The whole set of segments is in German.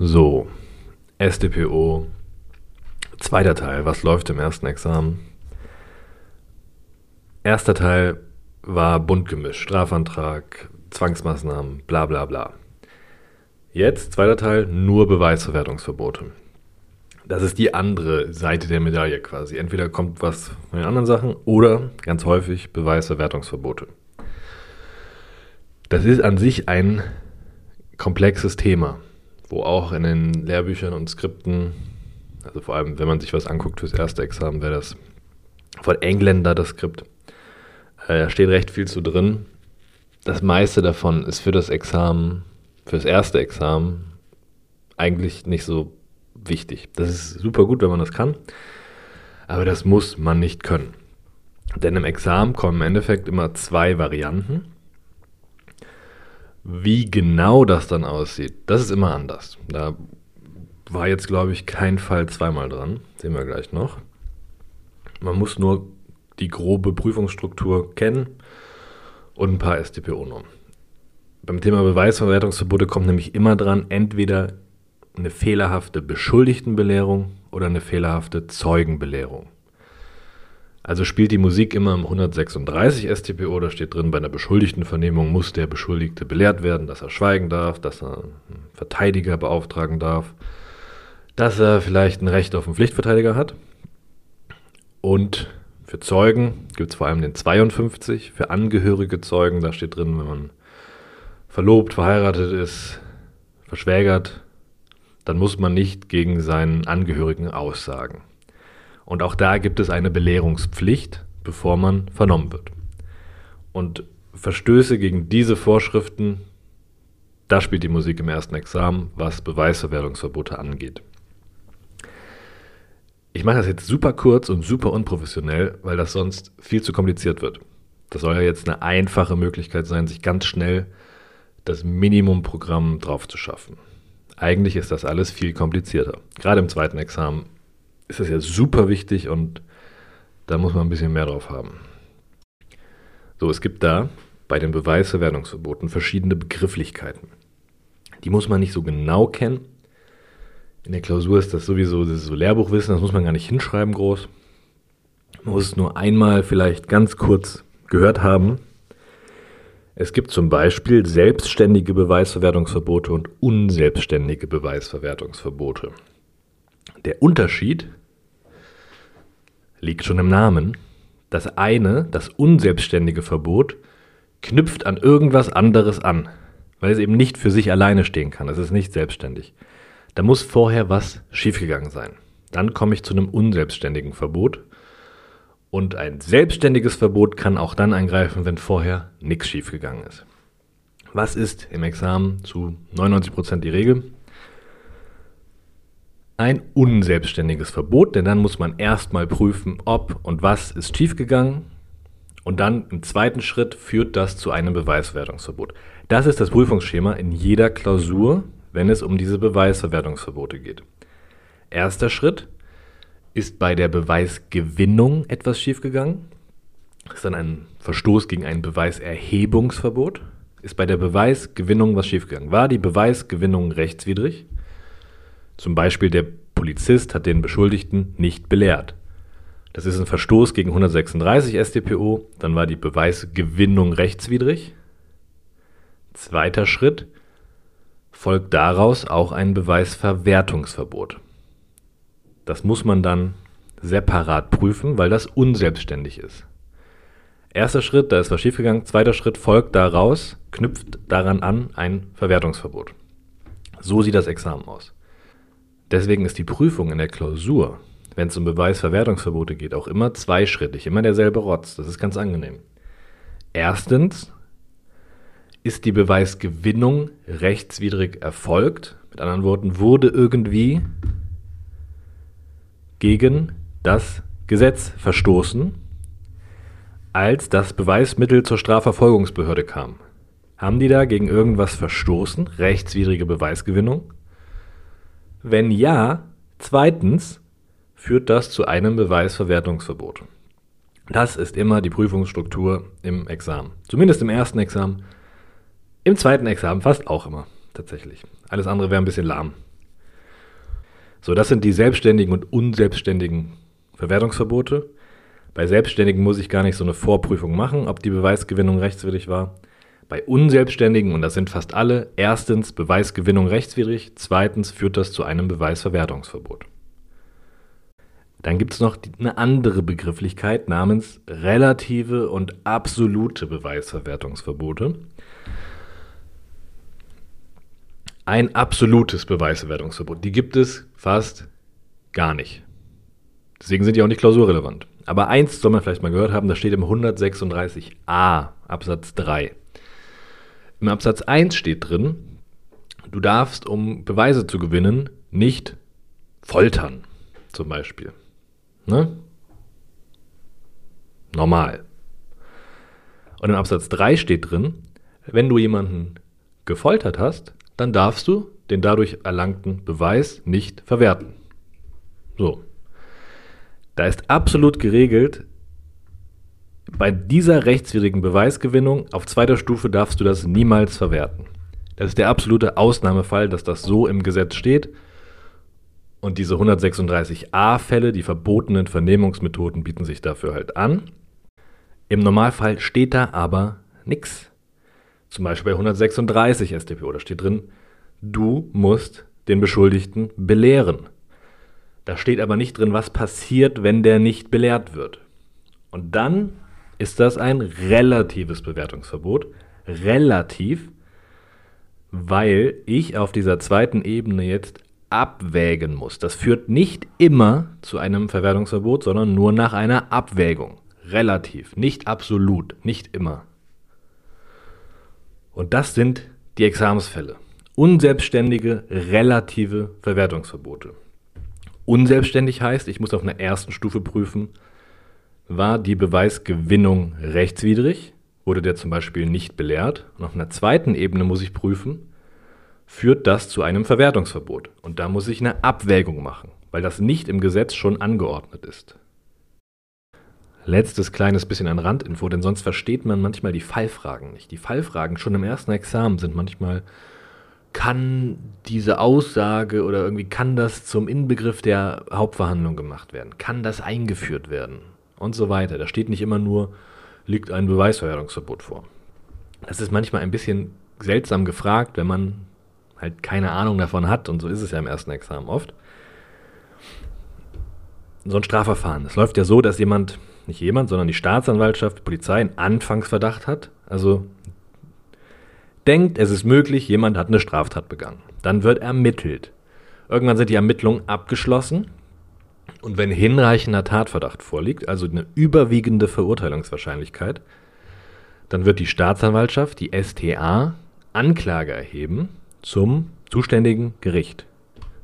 So, SDPO, zweiter Teil, was läuft im ersten Examen? Erster Teil war bunt gemischt, Strafantrag, Zwangsmaßnahmen, bla bla bla. Jetzt, zweiter Teil, nur Beweisverwertungsverbote. Das ist die andere Seite der Medaille quasi. Entweder kommt was von den anderen Sachen oder ganz häufig Beweisverwertungsverbote. Das ist an sich ein komplexes Thema, wo auch in den Lehrbüchern und Skripten, also vor allem wenn man sich was anguckt fürs erste Examen, wäre das von Engländer das Skript. Äh, da steht recht viel zu drin. Das meiste davon ist für das Examen, für das erste Examen eigentlich nicht so wichtig. Das ist super gut, wenn man das kann, aber das muss man nicht können. Denn im Examen kommen im Endeffekt immer zwei Varianten. Wie genau das dann aussieht, das ist immer anders. Da war jetzt, glaube ich, kein Fall zweimal dran. Sehen wir gleich noch. Man muss nur die grobe Prüfungsstruktur kennen und ein paar StPO-Normen. Beim Thema Beweisverwertungsverbote kommt nämlich immer dran, entweder eine fehlerhafte Beschuldigtenbelehrung oder eine fehlerhafte Zeugenbelehrung. Also spielt die Musik immer im 136 StPO, da steht drin, bei einer Beschuldigtenvernehmung muss der Beschuldigte belehrt werden, dass er schweigen darf, dass er einen Verteidiger beauftragen darf, dass er vielleicht ein Recht auf einen Pflichtverteidiger hat. Und für Zeugen gibt es vor allem den 52, für angehörige Zeugen, da steht drin, wenn man verlobt, verheiratet ist, verschwägert, dann muss man nicht gegen seinen Angehörigen aussagen. Und auch da gibt es eine Belehrungspflicht, bevor man vernommen wird. Und Verstöße gegen diese Vorschriften, da spielt die Musik im ersten Examen, was Beweisverwertungsverbote angeht. Ich mache das jetzt super kurz und super unprofessionell, weil das sonst viel zu kompliziert wird. Das soll ja jetzt eine einfache Möglichkeit sein, sich ganz schnell das Minimumprogramm drauf zu schaffen. Eigentlich ist das alles viel komplizierter. Gerade im zweiten Examen ist das ja super wichtig und da muss man ein bisschen mehr drauf haben. So, es gibt da bei den Beweisverwertungsverboten verschiedene Begrifflichkeiten. Die muss man nicht so genau kennen. In der Klausur ist das sowieso das ist so Lehrbuchwissen, das muss man gar nicht hinschreiben groß. Man muss es nur einmal vielleicht ganz kurz gehört haben. Es gibt zum Beispiel selbstständige Beweisverwertungsverbote und unselbstständige Beweisverwertungsverbote. Der Unterschied liegt schon im Namen. Das eine, das unselbstständige Verbot, knüpft an irgendwas anderes an, weil es eben nicht für sich alleine stehen kann. Es ist nicht selbstständig. Da muss vorher was schiefgegangen sein. Dann komme ich zu einem unselbstständigen Verbot. Und ein selbstständiges Verbot kann auch dann eingreifen, wenn vorher nichts schiefgegangen ist. Was ist im Examen zu 99% die Regel? Ein unselbstständiges Verbot, denn dann muss man erstmal prüfen, ob und was ist schiefgegangen. Und dann im zweiten Schritt führt das zu einem Beweisverwertungsverbot. Das ist das Prüfungsschema in jeder Klausur, wenn es um diese Beweisverwertungsverbote geht. Erster Schritt ist bei der Beweisgewinnung etwas schiefgegangen. Das ist dann ein Verstoß gegen ein Beweiserhebungsverbot. Ist bei der Beweisgewinnung was schiefgegangen? War die Beweisgewinnung rechtswidrig? Zum Beispiel der Polizist hat den Beschuldigten nicht belehrt. Das ist ein Verstoß gegen 136 StPO, dann war die Beweisgewinnung rechtswidrig. Zweiter Schritt folgt daraus auch ein Beweisverwertungsverbot. Das muss man dann separat prüfen, weil das unselbstständig ist. Erster Schritt, da ist was schiefgegangen. Zweiter Schritt folgt daraus, knüpft daran an ein Verwertungsverbot. So sieht das Examen aus. Deswegen ist die Prüfung in der Klausur, wenn es um Beweisverwertungsverbote geht, auch immer zweischrittig, immer derselbe Rotz. Das ist ganz angenehm. Erstens ist die Beweisgewinnung rechtswidrig erfolgt. Mit anderen Worten, wurde irgendwie gegen das Gesetz verstoßen, als das Beweismittel zur Strafverfolgungsbehörde kam. Haben die da gegen irgendwas verstoßen? Rechtswidrige Beweisgewinnung? Wenn ja, zweitens führt das zu einem Beweisverwertungsverbot. Das ist immer die Prüfungsstruktur im Examen. Zumindest im ersten Examen. Im zweiten Examen fast auch immer, tatsächlich. Alles andere wäre ein bisschen lahm. So, das sind die selbstständigen und unselbstständigen Verwertungsverbote. Bei Selbstständigen muss ich gar nicht so eine Vorprüfung machen, ob die Beweisgewinnung rechtswidrig war. Bei Unselbstständigen, und das sind fast alle, erstens Beweisgewinnung rechtswidrig, zweitens führt das zu einem Beweisverwertungsverbot. Dann gibt es noch eine andere Begrifflichkeit namens relative und absolute Beweisverwertungsverbote. Ein absolutes Beweisverwertungsverbot, die gibt es fast gar nicht. Deswegen sind die auch nicht klausurrelevant. Aber eins soll man vielleicht mal gehört haben, das steht im 136a Absatz 3. Im Absatz 1 steht drin, du darfst, um Beweise zu gewinnen, nicht foltern, zum Beispiel. Ne? Normal. Und im Absatz 3 steht drin, wenn du jemanden gefoltert hast, dann darfst du den dadurch erlangten Beweis nicht verwerten. So. Da ist absolut geregelt, bei dieser rechtswidrigen Beweisgewinnung auf zweiter Stufe darfst du das niemals verwerten. Das ist der absolute Ausnahmefall, dass das so im Gesetz steht. Und diese 136a-Fälle, die verbotenen Vernehmungsmethoden, bieten sich dafür halt an. Im Normalfall steht da aber nichts. Zum Beispiel bei 136 StPO, da steht drin, du musst den Beschuldigten belehren. Da steht aber nicht drin, was passiert, wenn der nicht belehrt wird. Und dann ist das ein relatives Bewertungsverbot. Relativ, weil ich auf dieser zweiten Ebene jetzt abwägen muss. Das führt nicht immer zu einem Verwertungsverbot, sondern nur nach einer Abwägung. Relativ, nicht absolut, nicht immer. Und das sind die Examensfälle. Unselbstständige relative Verwertungsverbote. Unselbstständig heißt, ich muss auf einer ersten Stufe prüfen, war die Beweisgewinnung rechtswidrig, wurde der zum Beispiel nicht belehrt. Und auf einer zweiten Ebene muss ich prüfen, führt das zu einem Verwertungsverbot. Und da muss ich eine Abwägung machen, weil das nicht im Gesetz schon angeordnet ist. Letztes kleines bisschen an Randinfo, denn sonst versteht man manchmal die Fallfragen nicht. Die Fallfragen schon im ersten Examen sind manchmal kann diese Aussage oder irgendwie kann das zum Inbegriff der Hauptverhandlung gemacht werden? Kann das eingeführt werden? Und so weiter. Da steht nicht immer nur, liegt ein Beweisverwertungsverbot vor. Das ist manchmal ein bisschen seltsam gefragt, wenn man halt keine Ahnung davon hat, und so ist es ja im ersten Examen oft. So ein Strafverfahren. Es läuft ja so, dass jemand, nicht jemand, sondern die Staatsanwaltschaft, die Polizei einen Anfangsverdacht hat. Also denkt, es ist möglich, jemand hat eine Straftat begangen. Dann wird ermittelt. Irgendwann sind die Ermittlungen abgeschlossen und wenn hinreichender Tatverdacht vorliegt, also eine überwiegende Verurteilungswahrscheinlichkeit, dann wird die Staatsanwaltschaft, die STA, Anklage erheben zum zuständigen Gericht.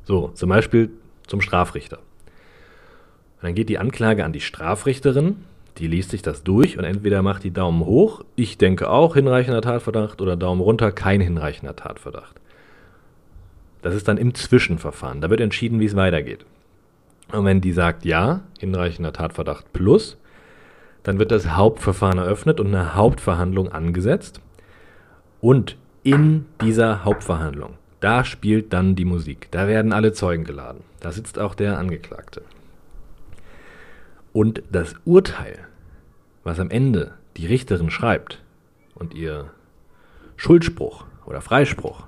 So, zum Beispiel zum Strafrichter. Und dann geht die Anklage an die Strafrichterin die liest sich das durch und entweder macht die Daumen hoch, ich denke auch hinreichender Tatverdacht, oder Daumen runter, kein hinreichender Tatverdacht. Das ist dann im Zwischenverfahren. Da wird entschieden, wie es weitergeht. Und wenn die sagt ja, hinreichender Tatverdacht plus, dann wird das Hauptverfahren eröffnet und eine Hauptverhandlung angesetzt. Und in dieser Hauptverhandlung, da spielt dann die Musik. Da werden alle Zeugen geladen. Da sitzt auch der Angeklagte. Und das Urteil, was am Ende die Richterin schreibt und ihr Schuldspruch oder Freispruch,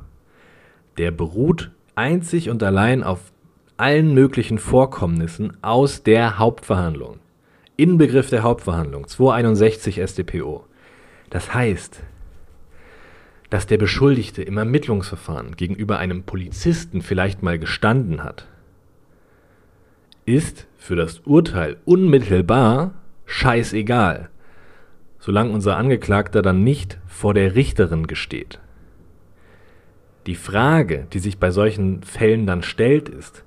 der beruht einzig und allein auf allen möglichen Vorkommnissen aus der Hauptverhandlung. Inbegriff der Hauptverhandlung 261 StPO. Das heißt, dass der Beschuldigte im Ermittlungsverfahren gegenüber einem Polizisten vielleicht mal gestanden hat, ist für das Urteil unmittelbar scheißegal, solange unser Angeklagter dann nicht vor der Richterin gesteht. Die Frage, die sich bei solchen Fällen dann stellt, ist,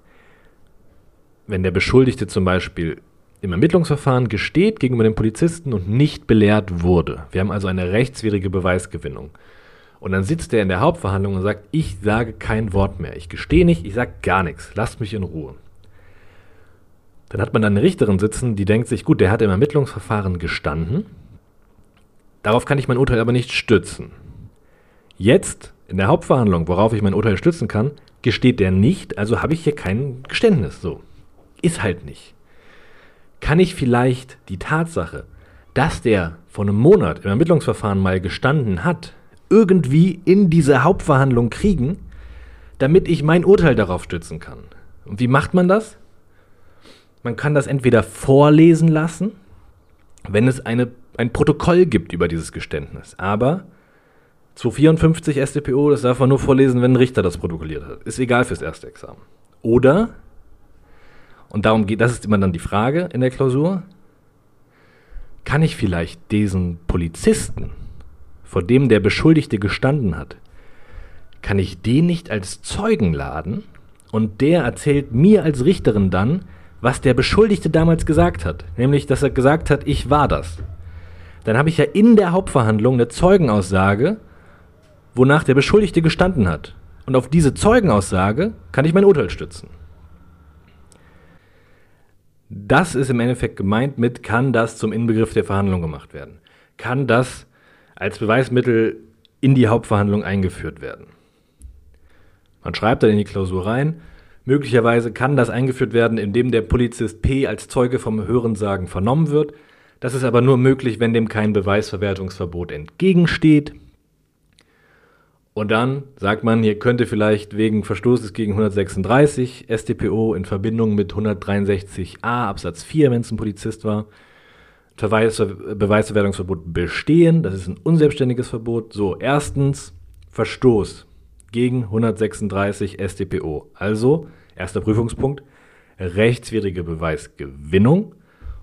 wenn der Beschuldigte zum Beispiel im Ermittlungsverfahren gesteht gegenüber dem Polizisten und nicht belehrt wurde. Wir haben also eine rechtswidrige Beweisgewinnung. Und dann sitzt er in der Hauptverhandlung und sagt, ich sage kein Wort mehr, ich gestehe nicht, ich sage gar nichts, lasst mich in Ruhe. Dann hat man dann eine Richterin sitzen, die denkt sich, gut, der hat im Ermittlungsverfahren gestanden. Darauf kann ich mein Urteil aber nicht stützen. Jetzt, in der Hauptverhandlung, worauf ich mein Urteil stützen kann, gesteht der nicht, also habe ich hier kein Geständnis. So. Ist halt nicht. Kann ich vielleicht die Tatsache, dass der vor einem Monat im Ermittlungsverfahren mal gestanden hat, irgendwie in diese Hauptverhandlung kriegen, damit ich mein Urteil darauf stützen kann. Und wie macht man das? Man kann das entweder vorlesen lassen, wenn es eine, ein Protokoll gibt über dieses Geständnis. Aber 254 StPO, das darf man nur vorlesen, wenn ein Richter das protokolliert hat. Ist egal fürs erste Examen. Oder, und darum geht, das ist immer dann die Frage in der Klausur, kann ich vielleicht diesen Polizisten, vor dem der Beschuldigte gestanden hat, kann ich den nicht als Zeugen laden und der erzählt mir als Richterin dann, was der Beschuldigte damals gesagt hat. Nämlich, dass er gesagt hat, ich war das. Dann habe ich ja in der Hauptverhandlung eine Zeugenaussage, wonach der Beschuldigte gestanden hat. Und auf diese Zeugenaussage kann ich mein Urteil stützen. Das ist im Endeffekt gemeint mit, kann das zum Inbegriff der Verhandlung gemacht werden? Kann das als Beweismittel in die Hauptverhandlung eingeführt werden? Man schreibt dann in die Klausur rein, möglicherweise kann das eingeführt werden, indem der Polizist P als Zeuge vom Hörensagen vernommen wird. Das ist aber nur möglich, wenn dem kein Beweisverwertungsverbot entgegensteht. Und dann sagt man, hier könnte vielleicht wegen Verstoßes gegen 136 StPO in Verbindung mit 163a Absatz 4, wenn es ein Polizist war, Verweis, Beweisverwertungsverbot bestehen. Das ist ein unselbstständiges Verbot. So, erstens Verstoß gegen 136 StPO. Also, erster Prüfungspunkt, rechtswidrige Beweisgewinnung.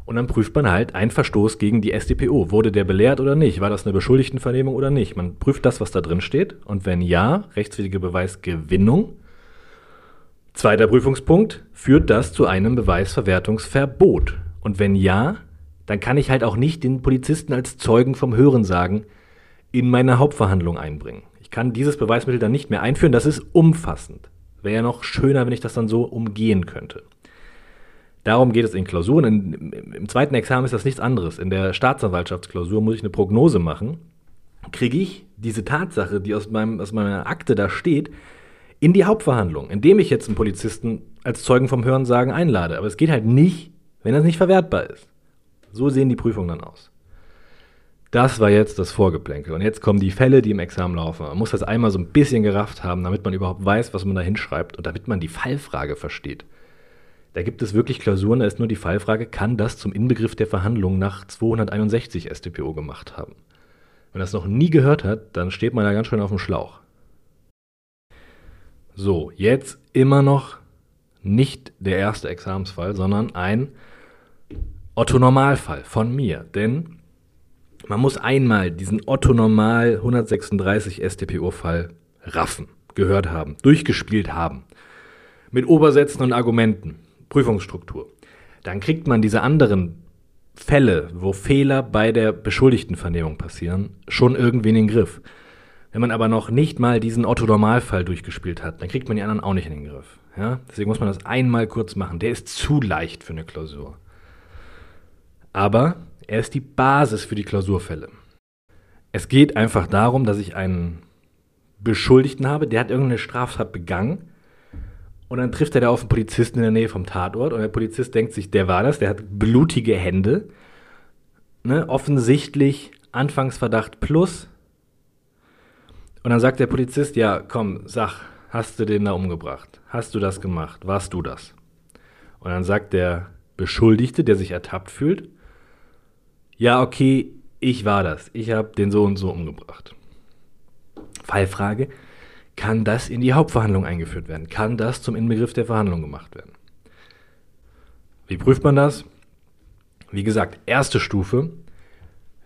Und dann prüft man halt einen Verstoß gegen die StPO. Wurde der belehrt oder nicht? War das eine Beschuldigtenvernehmung oder nicht? Man prüft das, was da drin steht. Und wenn ja, rechtswidrige Beweisgewinnung. Zweiter Prüfungspunkt, führt das zu einem Beweisverwertungsverbot? Und wenn ja, dann kann ich halt auch nicht den Polizisten als Zeugen vom Hörensagen in meine Hauptverhandlung einbringen. Ich kann dieses Beweismittel dann nicht mehr einführen. Das ist umfassend. Wäre ja noch schöner, wenn ich das dann so umgehen könnte. Darum geht es in Klausuren. In, Im zweiten Examen ist das nichts anderes. In der Staatsanwaltschaftsklausur muss ich eine Prognose machen. Kriege ich diese Tatsache, die aus, meinem, aus meiner Akte da steht, in die Hauptverhandlung, indem ich jetzt einen Polizisten als Zeugen vom Hörensagen einlade. Aber es geht halt nicht, wenn das nicht verwertbar ist. So sehen die Prüfungen dann aus. Das war jetzt das Vorgeplänkel. Und jetzt kommen die Fälle, die im Examen laufen. Man muss das einmal so ein bisschen gerafft haben, damit man überhaupt weiß, was man da hinschreibt und damit man die Fallfrage versteht. Da gibt es wirklich Klausuren, da ist nur die Fallfrage, kann das zum Inbegriff der Verhandlung nach 261 StPO gemacht haben? Wenn das noch nie gehört hat, dann steht man da ganz schön auf dem Schlauch. So, jetzt immer noch nicht der erste Examensfall, sondern ein Otto-Normalfall von mir. Denn man muss einmal diesen Otto-Normal 136 StPO-Fall raffen, gehört haben, durchgespielt haben. Mit Obersätzen und Argumenten. Prüfungsstruktur. Dann kriegt man diese anderen Fälle, wo Fehler bei der Beschuldigtenvernehmung passieren, schon irgendwie in den Griff. Wenn man aber noch nicht mal diesen Otto-Normalfall durchgespielt hat, dann kriegt man die anderen auch nicht in den Griff. Ja? Deswegen muss man das einmal kurz machen. Der ist zu leicht für eine Klausur. Aber er ist die Basis für die Klausurfälle. Es geht einfach darum, dass ich einen Beschuldigten habe, der hat irgendeine Straftat begangen und dann trifft er da auf einen Polizisten in der Nähe vom Tatort und der Polizist denkt sich, der war das, der hat blutige Hände. Ne? Offensichtlich Anfangsverdacht plus. Und dann sagt der Polizist, ja, komm, sag, hast du den da umgebracht? Hast du das gemacht? Warst du das? Und dann sagt der Beschuldigte, der sich ertappt fühlt, ja, okay, ich war das. Ich habe den so und so umgebracht. Fallfrage, kann das in die Hauptverhandlung eingeführt werden? Kann das zum Inbegriff der Verhandlung gemacht werden? Wie prüft man das? Wie gesagt, erste Stufe,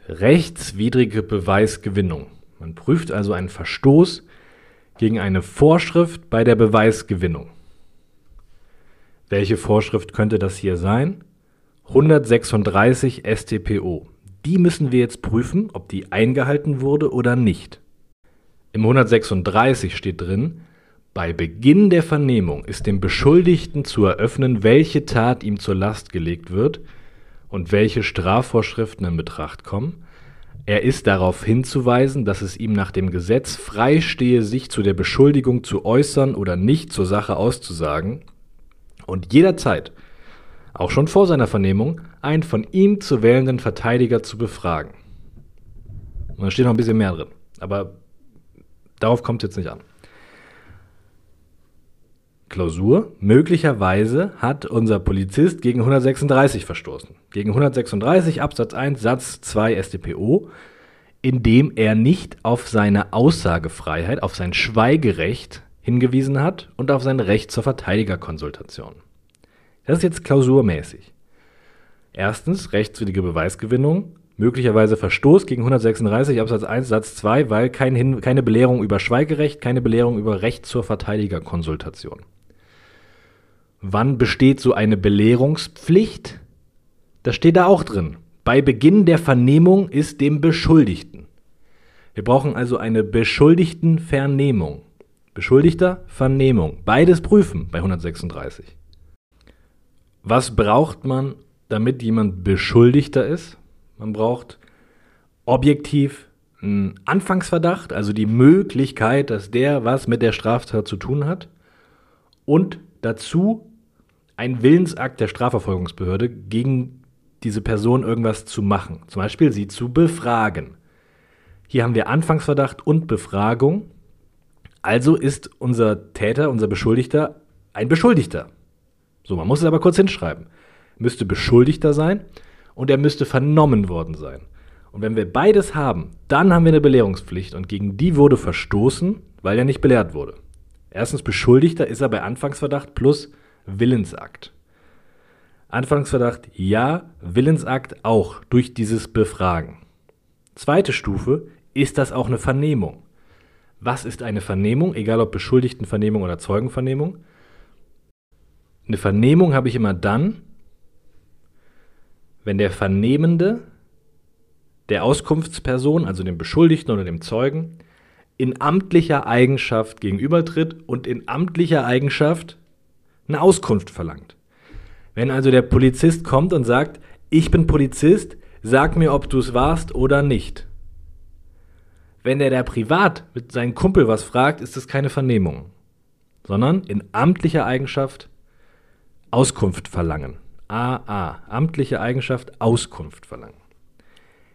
rechtswidrige Beweisgewinnung. Man prüft also einen Verstoß gegen eine Vorschrift bei der Beweisgewinnung. Welche Vorschrift könnte das hier sein? 136 StPO. Die müssen wir jetzt prüfen, ob die eingehalten wurde oder nicht. Im 136 steht drin, bei Beginn der Vernehmung ist dem Beschuldigten zu eröffnen, welche Tat ihm zur Last gelegt wird und welche Strafvorschriften in Betracht kommen. Er ist darauf hinzuweisen, dass es ihm nach dem Gesetz frei stehe, sich zu der Beschuldigung zu äußern oder nicht zur Sache auszusagen und jederzeit, auch schon vor seiner Vernehmung, einen von ihm zu wählenden Verteidiger zu befragen. Und da steht noch ein bisschen mehr drin, aber darauf kommt es jetzt nicht an. Klausur. Möglicherweise hat unser Polizist gegen 136 verstoßen. Gegen 136 Absatz 1 Satz 2 StPO, indem er nicht auf seine Aussagefreiheit, auf sein Schweigerecht hingewiesen hat und auf sein Recht zur Verteidigerkonsultation. Das ist jetzt klausurmäßig. Erstens rechtswidrige Beweisgewinnung, möglicherweise Verstoß gegen 136 Absatz 1 Satz 2, weil kein keine Belehrung über Schweigerecht, keine Belehrung über Recht zur Verteidigerkonsultation. Wann besteht so eine Belehrungspflicht? Das steht da auch drin. Bei Beginn der Vernehmung ist dem Beschuldigten. Wir brauchen also eine Beschuldigtenvernehmung. Beschuldigter, Vernehmung. Beides prüfen bei 136. Was braucht man, damit jemand Beschuldigter ist? Man braucht objektiv einen Anfangsverdacht, also die Möglichkeit, dass der was mit der Straftat zu tun hat. Und dazu ein Willensakt der Strafverfolgungsbehörde, gegen diese Person irgendwas zu machen. Zum Beispiel sie zu befragen. Hier haben wir Anfangsverdacht und Befragung. Also ist unser Täter, unser Beschuldigter ein Beschuldigter. So, man muss es aber kurz hinschreiben. Müsste Beschuldigter sein und er müsste vernommen worden sein. Und wenn wir beides haben, dann haben wir eine Belehrungspflicht und gegen die wurde verstoßen, weil er nicht belehrt wurde. Erstens Beschuldigter ist er bei Anfangsverdacht plus Willensakt. Anfangsverdacht ja, Willensakt auch durch dieses Befragen. Zweite Stufe, ist das auch eine Vernehmung? Was ist eine Vernehmung, egal ob Beschuldigtenvernehmung oder Zeugenvernehmung? Eine Vernehmung habe ich immer dann, wenn der Vernehmende der Auskunftsperson, also dem Beschuldigten oder dem Zeugen, in amtlicher Eigenschaft gegenübertritt und in amtlicher Eigenschaft eine Auskunft verlangt. Wenn also der Polizist kommt und sagt, ich bin Polizist, sag mir, ob du es warst oder nicht. Wenn der da privat mit seinem Kumpel was fragt, ist das keine Vernehmung, sondern in amtlicher Eigenschaft Auskunft verlangen. AA, amtliche Eigenschaft Auskunft verlangen.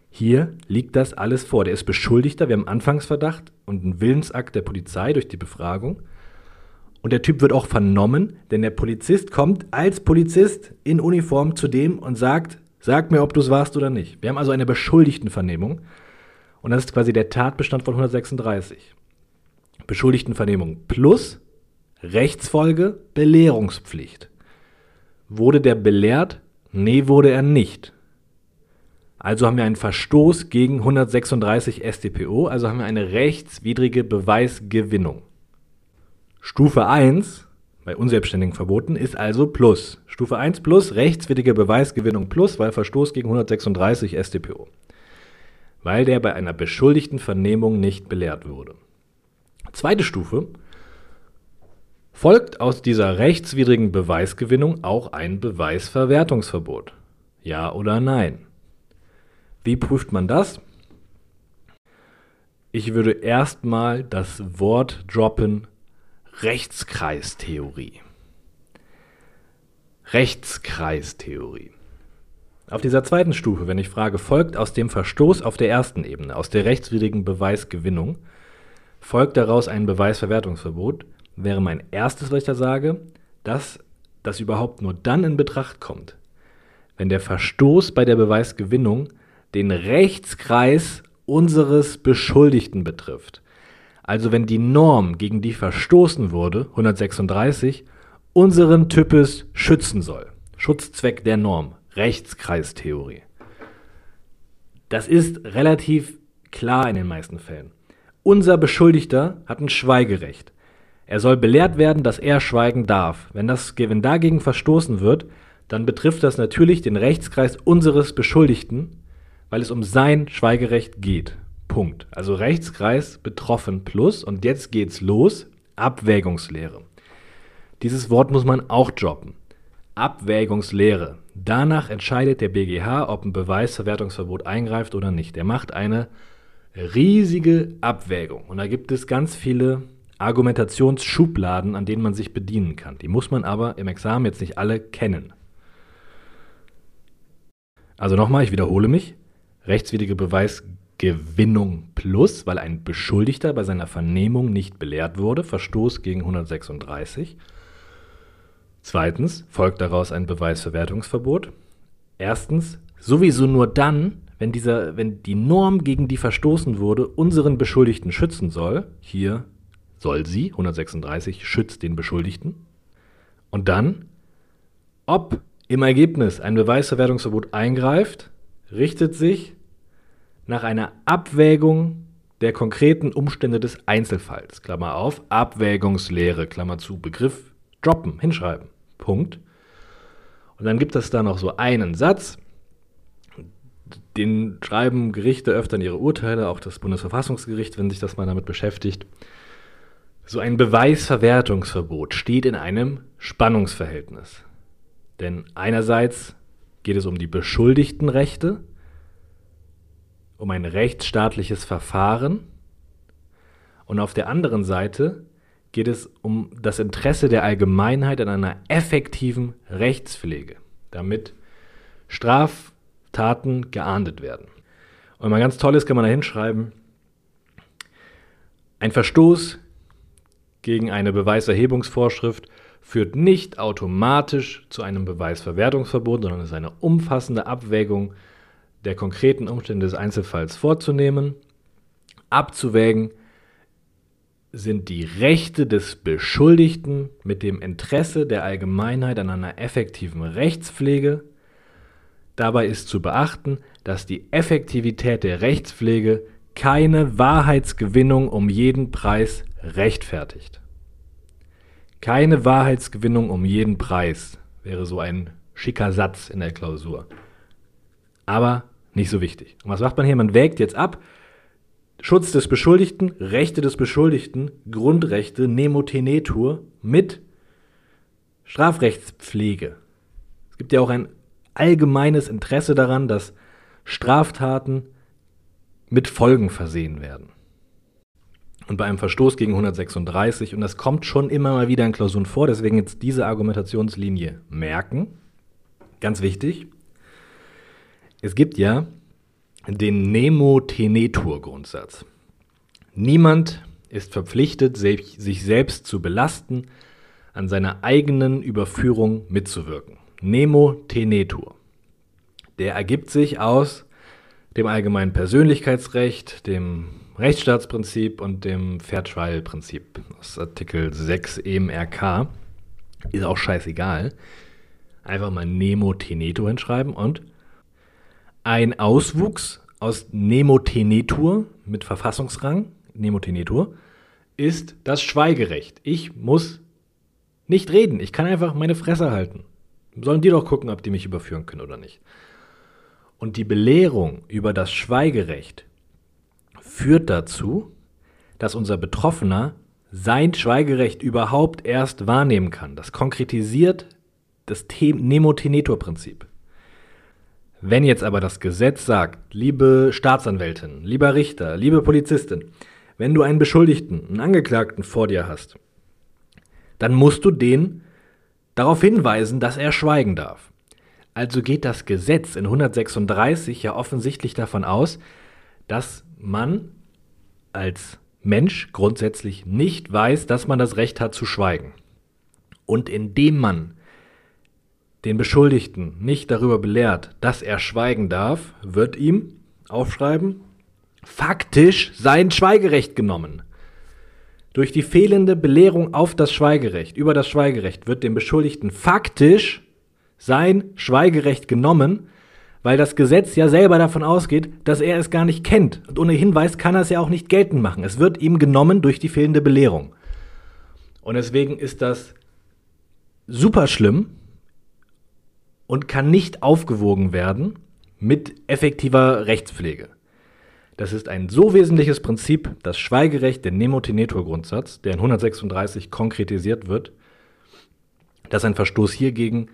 Hier liegt das alles vor. Der ist Beschuldigter, wir haben Anfangsverdacht und einen Willensakt der Polizei durch die Befragung. Und der Typ wird auch vernommen, denn der Polizist kommt als Polizist in Uniform zu dem und sagt, sag mir, ob du es warst oder nicht. Wir haben also eine Beschuldigtenvernehmung. Und das ist quasi der Tatbestand von 136. Beschuldigtenvernehmung plus Rechtsfolge Belehrungspflicht. Wurde der belehrt? Nee, wurde er nicht. Also haben wir einen Verstoß gegen 136 StPO, also haben wir eine rechtswidrige Beweisgewinnung. Stufe 1 bei Unselbstständigen verboten ist also Plus. Stufe 1 Plus, rechtswidrige Beweisgewinnung Plus, weil Verstoß gegen 136 StPO. Weil der bei einer beschuldigten Vernehmung nicht belehrt wurde. Zweite Stufe, folgt aus dieser rechtswidrigen Beweisgewinnung auch ein Beweisverwertungsverbot. Ja oder nein? Wie prüft man das? Ich würde erstmal das Wort droppen Rechtskreistheorie. Rechtskreistheorie. Auf dieser zweiten Stufe, wenn ich frage, folgt aus dem Verstoß auf der ersten Ebene, aus der rechtswidrigen Beweisgewinnung, folgt daraus ein Beweisverwertungsverbot, wäre mein erstes, was ich da sage, dass das überhaupt nur dann in Betracht kommt, wenn der Verstoß bei der Beweisgewinnung den Rechtskreis unseres Beschuldigten betrifft. Also wenn die Norm, gegen die verstoßen wurde, 136, unseren Typus schützen soll. Schutzzweck der Norm, Rechtskreistheorie. Das ist relativ klar in den meisten Fällen. Unser Beschuldigter hat ein Schweigerecht. Er soll belehrt werden, dass er schweigen darf. Wenn, das, wenn dagegen verstoßen wird, dann betrifft das natürlich den Rechtskreis unseres Beschuldigten, weil es um sein Schweigerecht geht. Punkt. Also Rechtskreis betroffen plus und jetzt geht's los. Abwägungslehre. Dieses Wort muss man auch droppen. Abwägungslehre. Danach entscheidet der BGH, ob ein Beweisverwertungsverbot eingreift oder nicht. Er macht eine riesige Abwägung. Und da gibt es ganz viele Argumentationsschubladen, an denen man sich bedienen kann. Die muss man aber im Examen jetzt nicht alle kennen. Also nochmal, ich wiederhole mich. Rechtswidrige Beweisgewinnung plus, weil ein Beschuldigter bei seiner Vernehmung nicht belehrt wurde, Verstoß gegen 136. Zweitens folgt daraus ein Beweisverwertungsverbot. Erstens, sowieso nur dann, wenn, dieser, wenn die Norm, gegen die verstoßen wurde, unseren Beschuldigten schützen soll. Hier soll sie, 136, schützt den Beschuldigten. Und dann, ob im Ergebnis ein Beweisverwertungsverbot eingreift, richtet sich nach einer Abwägung der konkreten Umstände des Einzelfalls. Klammer auf, Abwägungslehre, Klammer zu, Begriff droppen, hinschreiben. Punkt. Und dann gibt es da noch so einen Satz, den schreiben Gerichte öfter in ihre Urteile, auch das Bundesverfassungsgericht, wenn sich das mal damit beschäftigt. So ein Beweisverwertungsverbot steht in einem Spannungsverhältnis. Denn einerseits geht es um die Beschuldigtenrechte, um ein rechtsstaatliches Verfahren und auf der anderen Seite geht es um das Interesse der Allgemeinheit an einer effektiven Rechtspflege, damit Straftaten geahndet werden. Und mal ganz tolles kann man da hinschreiben, ein Verstoß gegen eine Beweiserhebungsvorschrift führt nicht automatisch zu einem Beweisverwertungsverbot, sondern ist eine umfassende Abwägung der konkreten Umstände des Einzelfalls vorzunehmen, abzuwägen, sind die Rechte des Beschuldigten mit dem Interesse der Allgemeinheit an einer effektiven Rechtspflege. Dabei ist zu beachten, dass die Effektivität der Rechtspflege keine Wahrheitsgewinnung um jeden Preis rechtfertigt. Keine Wahrheitsgewinnung um jeden Preis wäre so ein schicker Satz in der Klausur. Aber nicht so wichtig. Und was macht man hier? Man wägt jetzt ab, Schutz des Beschuldigten, Rechte des Beschuldigten, Grundrechte, Nemotenetur mit Strafrechtspflege. Es gibt ja auch ein allgemeines Interesse daran, dass Straftaten mit Folgen versehen werden. Und bei einem Verstoß gegen 136, und das kommt schon immer mal wieder in Klausuren vor, deswegen jetzt diese Argumentationslinie merken. Ganz wichtig. Es gibt ja den Nemo-Tenetur-Grundsatz. Niemand ist verpflichtet, sich selbst zu belasten, an seiner eigenen Überführung mitzuwirken. Nemo-Tenetur. Der ergibt sich aus dem allgemeinen Persönlichkeitsrecht, dem Rechtsstaatsprinzip und dem Fair-Trial-Prinzip aus Artikel 6 EMRK. Ist auch scheißegal. Einfach mal Nemo Tenetur hinschreiben und ein Auswuchs aus Nemotenetur mit Verfassungsrang, Nemotenetur, ist das Schweigerecht. Ich muss nicht reden. Ich kann einfach meine Fresse halten. Sollen die doch gucken, ob die mich überführen können oder nicht. Und die Belehrung über das Schweigerecht führt dazu, dass unser Betroffener sein Schweigerecht überhaupt erst wahrnehmen kann. Das konkretisiert das Nemotenetur-Prinzip. Wenn jetzt aber das Gesetz sagt, liebe Staatsanwältin, lieber Richter, liebe Polizistin, wenn du einen Beschuldigten, einen Angeklagten vor dir hast, dann musst du den darauf hinweisen, dass er schweigen darf. Also geht das Gesetz in 136 ja offensichtlich davon aus, dass man als Mensch grundsätzlich nicht weiß, dass man das Recht hat zu schweigen. Und indem man den Beschuldigten nicht darüber belehrt, dass er schweigen darf, wird ihm, aufschreiben, faktisch sein Schweigerecht genommen. Durch die fehlende Belehrung auf das Schweigerecht, über das Schweigerecht, wird dem Beschuldigten faktisch sein Schweigerecht genommen, weil das Gesetz ja selber davon ausgeht, dass er es gar nicht kennt. Und ohne Hinweis kann er es ja auch nicht geltend machen. Es wird ihm genommen durch die fehlende Belehrung. Und deswegen ist das super schlimm, und kann nicht aufgewogen werden mit effektiver Rechtspflege. Das ist ein so wesentliches Prinzip, das Schweigerecht, der Nemotenetur-Grundsatz, der in 136 konkretisiert wird, dass ein Verstoß hiergegen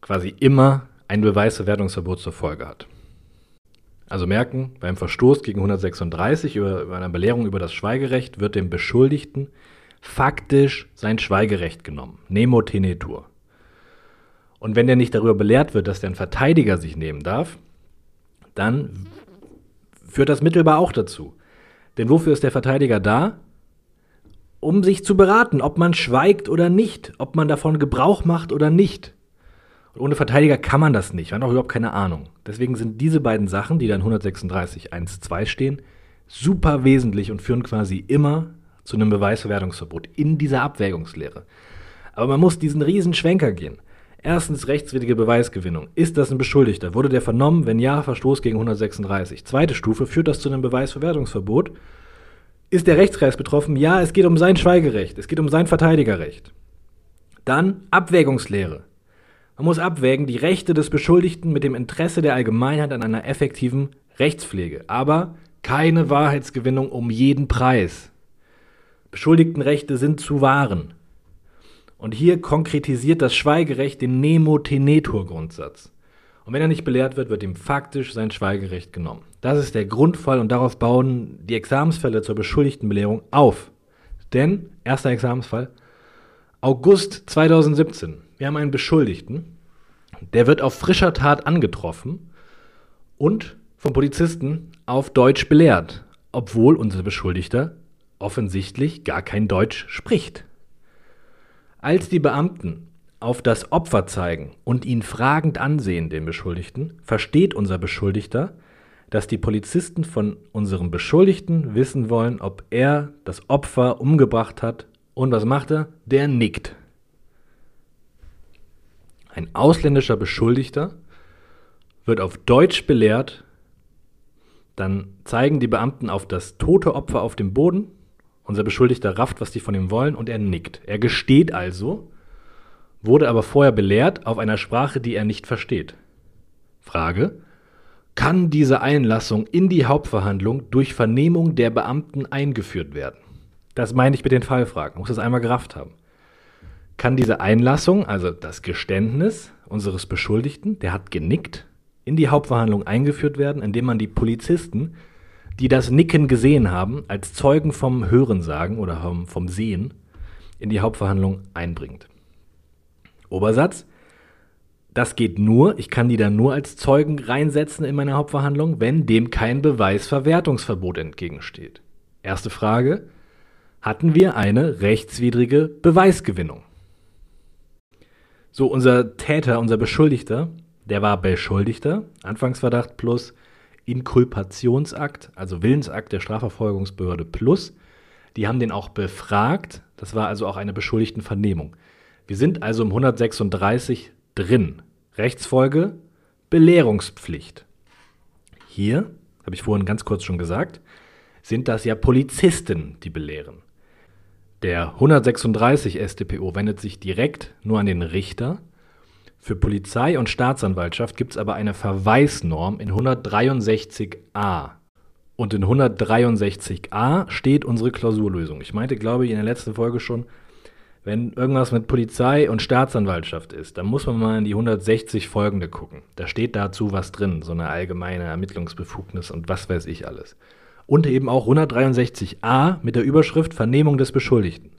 quasi immer ein Beweisverwertungsverbot zur Folge hat. Also merken, beim Verstoß gegen 136 über, über einer Belehrung über das Schweigerecht wird dem Beschuldigten faktisch sein Schweigerecht genommen. Nemo tenetur. Und wenn der nicht darüber belehrt wird, dass der ein Verteidiger sich nehmen darf, dann führt das mittelbar auch dazu. Denn wofür ist der Verteidiger da? Um sich zu beraten, ob man schweigt oder nicht, ob man davon Gebrauch macht oder nicht. Und ohne Verteidiger kann man das nicht, man hat auch überhaupt keine Ahnung. Deswegen sind diese beiden Sachen, die dann 136 1.2 stehen, super wesentlich und führen quasi immer zu einem Beweisverwertungsverbot in dieser Abwägungslehre. Aber man muss diesen riesen Schwenker gehen. Erstens rechtswidrige Beweisgewinnung. Ist das ein Beschuldigter? Wurde der vernommen? Wenn ja, Verstoß gegen 136. Zweite Stufe, führt das zu einem Beweisverwertungsverbot? Ist der Rechtskreis betroffen? Ja, es geht um sein Schweigerecht. Es geht um sein Verteidigerrecht. Dann Abwägungslehre. Man muss abwägen die Rechte des Beschuldigten mit dem Interesse der Allgemeinheit an einer effektiven Rechtspflege. Aber keine Wahrheitsgewinnung um jeden Preis. Beschuldigtenrechte sind zu wahren. Und hier konkretisiert das Schweigerecht den Nemo-Tenetur-Grundsatz. Und wenn er nicht belehrt wird, wird ihm faktisch sein Schweigerecht genommen. Das ist der Grundfall und darauf bauen die Examensfälle zur Beschuldigtenbelehrung auf. Denn, erster Examensfall, August 2017. Wir haben einen Beschuldigten, der wird auf frischer Tat angetroffen und vom Polizisten auf Deutsch belehrt, obwohl unser Beschuldigter offensichtlich gar kein Deutsch spricht. Als die Beamten auf das Opfer zeigen und ihn fragend ansehen, den Beschuldigten, versteht unser Beschuldigter, dass die Polizisten von unserem Beschuldigten wissen wollen, ob er das Opfer umgebracht hat. Und was macht er? Der nickt. Ein ausländischer Beschuldigter wird auf Deutsch belehrt, dann zeigen die Beamten auf das tote Opfer auf dem Boden unser Beschuldigter rafft, was die von ihm wollen, und er nickt. Er gesteht also, wurde aber vorher belehrt auf einer Sprache, die er nicht versteht. Frage: Kann diese Einlassung in die Hauptverhandlung durch Vernehmung der Beamten eingeführt werden? Das meine ich mit den Fallfragen. Muss das einmal gerafft haben. Kann diese Einlassung, also das Geständnis unseres Beschuldigten, der hat genickt, in die Hauptverhandlung eingeführt werden, indem man die Polizisten die das Nicken gesehen haben, als Zeugen vom Hörensagen oder vom, vom Sehen in die Hauptverhandlung einbringt. Obersatz. Das geht nur, ich kann die dann nur als Zeugen reinsetzen in meine Hauptverhandlung, wenn dem kein Beweisverwertungsverbot entgegensteht. Erste Frage. Hatten wir eine rechtswidrige Beweisgewinnung? So, unser Täter, unser Beschuldigter, der war Beschuldigter, Anfangsverdacht plus Inkulpationsakt, also Willensakt der Strafverfolgungsbehörde plus. Die haben den auch befragt. Das war also auch eine Beschuldigtenvernehmung. Wir sind also im 136 drin. Rechtsfolge Belehrungspflicht. Hier, habe ich vorhin ganz kurz schon gesagt, sind das ja Polizisten, die belehren. Der 136 StPO wendet sich direkt nur an den Richter für Polizei und Staatsanwaltschaft gibt es aber eine Verweisnorm in 163a. Und in 163a steht unsere Klausurlösung. Ich meinte, glaube ich, in der letzten Folge schon, wenn irgendwas mit Polizei und Staatsanwaltschaft ist, dann muss man mal in die 160 folgende gucken. Da steht dazu was drin, so eine allgemeine Ermittlungsbefugnis und was weiß ich alles. Und eben auch 163a mit der Überschrift Vernehmung des Beschuldigten.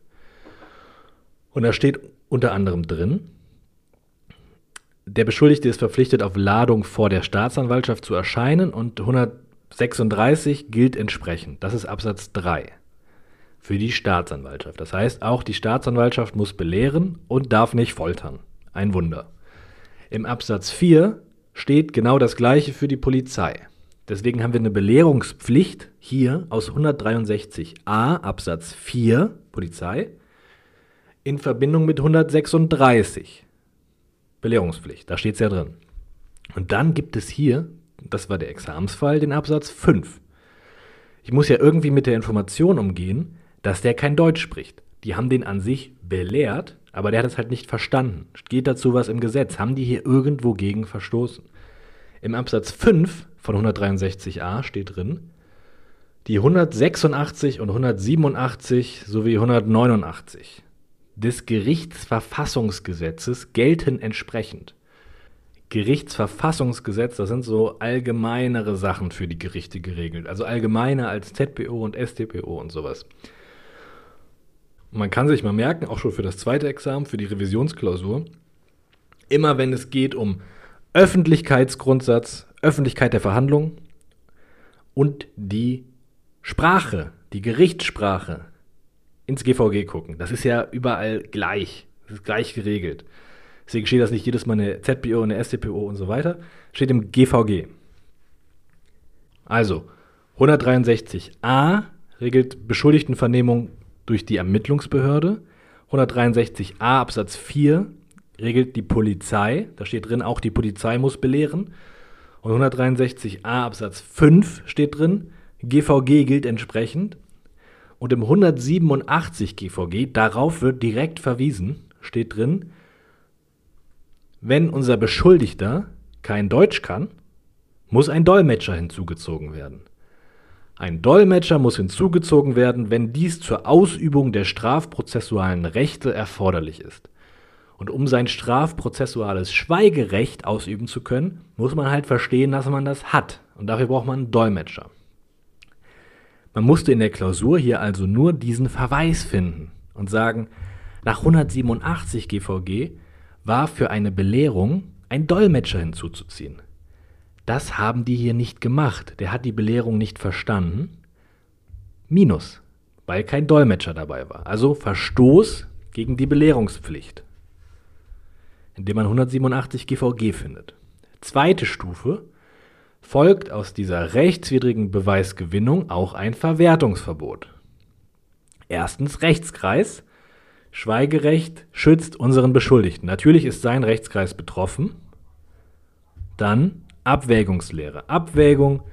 Und da steht unter anderem drin, der Beschuldigte ist verpflichtet, auf Ladung vor der Staatsanwaltschaft zu erscheinen und 136 gilt entsprechend. Das ist Absatz 3 für die Staatsanwaltschaft. Das heißt, auch die Staatsanwaltschaft muss belehren und darf nicht foltern. Ein Wunder. Im Absatz 4 steht genau das Gleiche für die Polizei. Deswegen haben wir eine Belehrungspflicht hier aus 163a Absatz 4 Polizei in Verbindung mit 136 Belehrungspflicht, da steht es ja drin. Und dann gibt es hier, das war der Examensfall, den Absatz 5. Ich muss ja irgendwie mit der Information umgehen, dass der kein Deutsch spricht. Die haben den an sich belehrt, aber der hat es halt nicht verstanden. Geht dazu was im Gesetz? Haben die hier irgendwo gegen verstoßen? Im Absatz 5 von 163a steht drin, die 186 und 187 sowie 189 des Gerichtsverfassungsgesetzes gelten entsprechend. Gerichtsverfassungsgesetz, das sind so allgemeinere Sachen für die Gerichte geregelt. Also allgemeiner als ZPO und StPO und sowas. Man kann sich mal merken, auch schon für das zweite Examen, für die Revisionsklausur, immer wenn es geht um Öffentlichkeitsgrundsatz, Öffentlichkeit der Verhandlungen und die Sprache, die Gerichtssprache ins GVG gucken. Das ist ja überall gleich. Das ist gleich geregelt. Deswegen steht das nicht jedes Mal eine ZPO, eine StPO und so weiter. Steht im GVG. Also, 163a regelt Beschuldigtenvernehmung durch die Ermittlungsbehörde. 163a Absatz 4 regelt die Polizei. Da steht drin, auch die Polizei muss belehren. Und 163a Absatz 5 steht drin, GVG gilt entsprechend. Und im 187 GVG, darauf wird direkt verwiesen, steht drin, wenn unser Beschuldigter kein Deutsch kann, muss ein Dolmetscher hinzugezogen werden. Ein Dolmetscher muss hinzugezogen werden, wenn dies zur Ausübung der strafprozessualen Rechte erforderlich ist. Und um sein strafprozessuales Schweigerecht ausüben zu können, muss man halt verstehen, dass man das hat. Und dafür braucht man einen Dolmetscher. Man musste in der Klausur hier also nur diesen Verweis finden und sagen, nach 187 GVG war für eine Belehrung ein Dolmetscher hinzuzuziehen. Das haben die hier nicht gemacht. Der hat die Belehrung nicht verstanden. Minus, weil kein Dolmetscher dabei war. Also Verstoß gegen die Belehrungspflicht, indem man 187 GVG findet. Zweite Stufe, folgt aus dieser rechtswidrigen Beweisgewinnung auch ein Verwertungsverbot. Erstens Rechtskreis. Schweigerecht schützt unseren Beschuldigten. Natürlich ist sein Rechtskreis betroffen. Dann Abwägungslehre. Abwägung,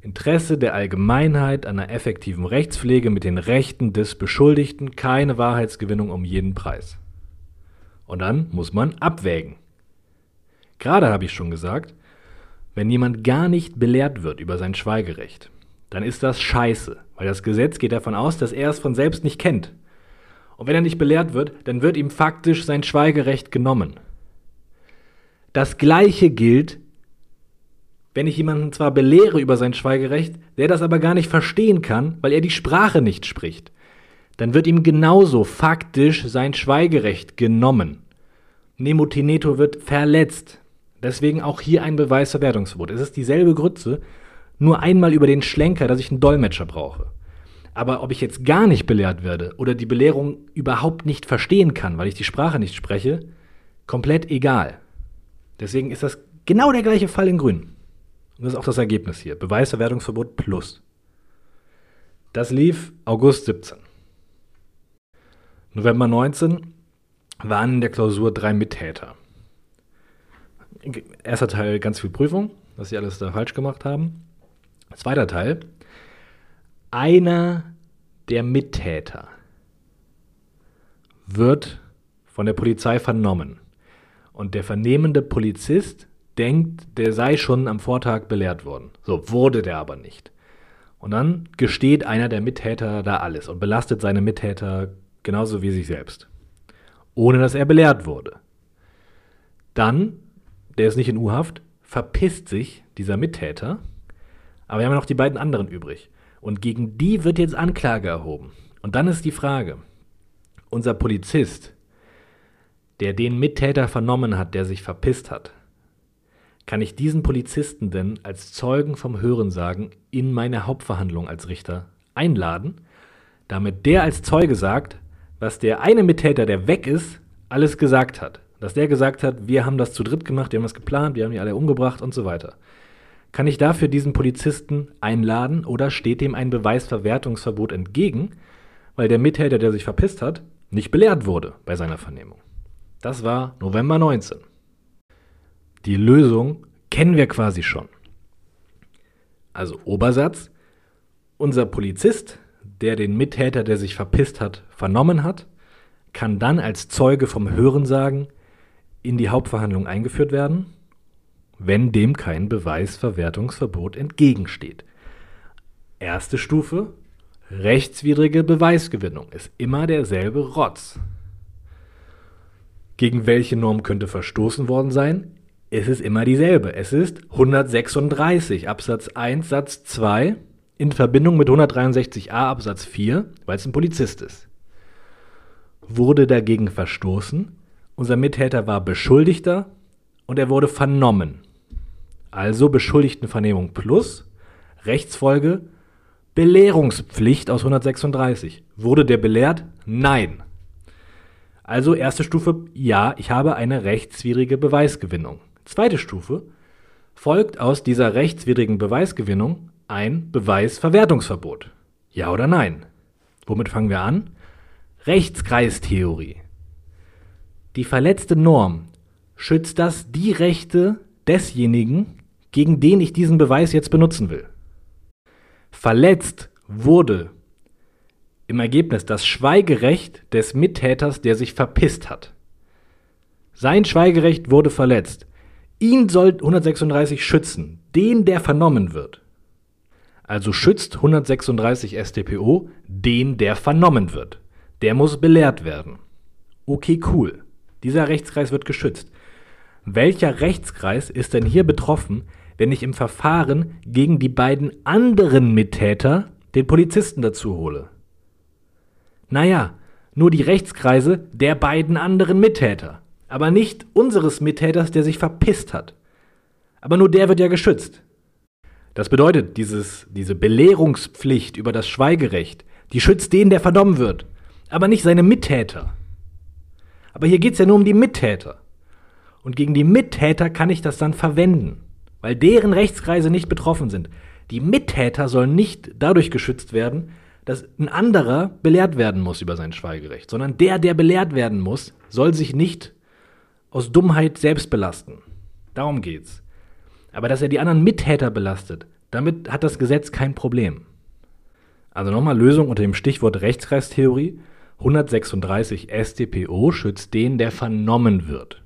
Interesse der Allgemeinheit an einer effektiven Rechtspflege mit den Rechten des Beschuldigten, keine Wahrheitsgewinnung um jeden Preis. Und dann muss man abwägen. Gerade habe ich schon gesagt, wenn jemand gar nicht belehrt wird über sein Schweigerecht, dann ist das scheiße, weil das Gesetz geht davon aus, dass er es von selbst nicht kennt. Und wenn er nicht belehrt wird, dann wird ihm faktisch sein Schweigerecht genommen. Das gleiche gilt, wenn ich jemanden zwar belehre über sein Schweigerecht, der das aber gar nicht verstehen kann, weil er die Sprache nicht spricht, dann wird ihm genauso faktisch sein Schweigerecht genommen. Nemo Teneto wird verletzt. Deswegen auch hier ein Beweisverwertungsverbot. Es ist dieselbe Grütze, nur einmal über den Schlenker, dass ich einen Dolmetscher brauche. Aber ob ich jetzt gar nicht belehrt werde oder die Belehrung überhaupt nicht verstehen kann, weil ich die Sprache nicht spreche, komplett egal. Deswegen ist das genau der gleiche Fall in Grün. Und das ist auch das Ergebnis hier. Beweisverwertungsverbot plus. Das lief August 17. November 19 waren in der Klausur drei Mittäter erster Teil ganz viel Prüfung, was sie alles da falsch gemacht haben. Zweiter Teil, einer der Mittäter wird von der Polizei vernommen. Und der vernehmende Polizist denkt, der sei schon am Vortag belehrt worden. So wurde der aber nicht. Und dann gesteht einer der Mittäter da alles und belastet seine Mittäter genauso wie sich selbst. Ohne dass er belehrt wurde. Dann der ist nicht in U-Haft, verpisst sich dieser Mittäter, aber wir haben ja noch die beiden anderen übrig. Und gegen die wird jetzt Anklage erhoben. Und dann ist die Frage, unser Polizist, der den Mittäter vernommen hat, der sich verpisst hat, kann ich diesen Polizisten denn als Zeugen vom Hörensagen in meine Hauptverhandlung als Richter einladen, damit der als Zeuge sagt, was der eine Mittäter, der weg ist, alles gesagt hat. Dass der gesagt hat, wir haben das zu dritt gemacht, wir haben das geplant, wir haben die alle umgebracht und so weiter. Kann ich dafür diesen Polizisten einladen oder steht dem ein Beweisverwertungsverbot entgegen, weil der Mittäter, der sich verpisst hat, nicht belehrt wurde bei seiner Vernehmung? Das war November 19. Die Lösung kennen wir quasi schon. Also Obersatz, unser Polizist, der den Mittäter, der sich verpisst hat, vernommen hat, kann dann als Zeuge vom Hören sagen, in die Hauptverhandlung eingeführt werden, wenn dem kein Beweisverwertungsverbot entgegensteht. Erste Stufe, rechtswidrige Beweisgewinnung, ist immer derselbe Rotz. Gegen welche Norm könnte verstoßen worden sein? ist es immer dieselbe. Es ist 136 Absatz 1 Satz 2 in Verbindung mit 163a Absatz 4, weil es ein Polizist ist. Wurde dagegen verstoßen, unser Mittäter war Beschuldigter und er wurde vernommen. Also Beschuldigtenvernehmung plus Rechtsfolge Belehrungspflicht aus 136. Wurde der belehrt? Nein. Also erste Stufe, ja, ich habe eine rechtswidrige Beweisgewinnung. Zweite Stufe, folgt aus dieser rechtswidrigen Beweisgewinnung ein Beweisverwertungsverbot. Ja oder nein? Womit fangen wir an? Rechtskreistheorie. Die verletzte Norm schützt das die Rechte desjenigen, gegen den ich diesen Beweis jetzt benutzen will. Verletzt wurde im Ergebnis das Schweigerecht des Mittäters, der sich verpisst hat. Sein Schweigerecht wurde verletzt. Ihn soll 136 schützen, den, der vernommen wird. Also schützt 136 StPO den, der vernommen wird. Der muss belehrt werden. Okay, cool. Dieser Rechtskreis wird geschützt. Welcher Rechtskreis ist denn hier betroffen, wenn ich im Verfahren gegen die beiden anderen Mittäter den Polizisten dazu hole? Naja, nur die Rechtskreise der beiden anderen Mittäter, aber nicht unseres Mittäters, der sich verpisst hat. Aber nur der wird ja geschützt. Das bedeutet, dieses, diese Belehrungspflicht über das Schweigerecht, die schützt den, der vernommen wird, aber nicht seine Mittäter. Aber hier geht es ja nur um die Mittäter. Und gegen die Mittäter kann ich das dann verwenden, weil deren Rechtskreise nicht betroffen sind. Die Mittäter sollen nicht dadurch geschützt werden, dass ein anderer belehrt werden muss über sein Schweigerecht, sondern der, der belehrt werden muss, soll sich nicht aus Dummheit selbst belasten. Darum geht's. Aber dass er die anderen Mittäter belastet, damit hat das Gesetz kein Problem. Also nochmal Lösung unter dem Stichwort Rechtskreistheorie. 136 StPO schützt den, der vernommen wird.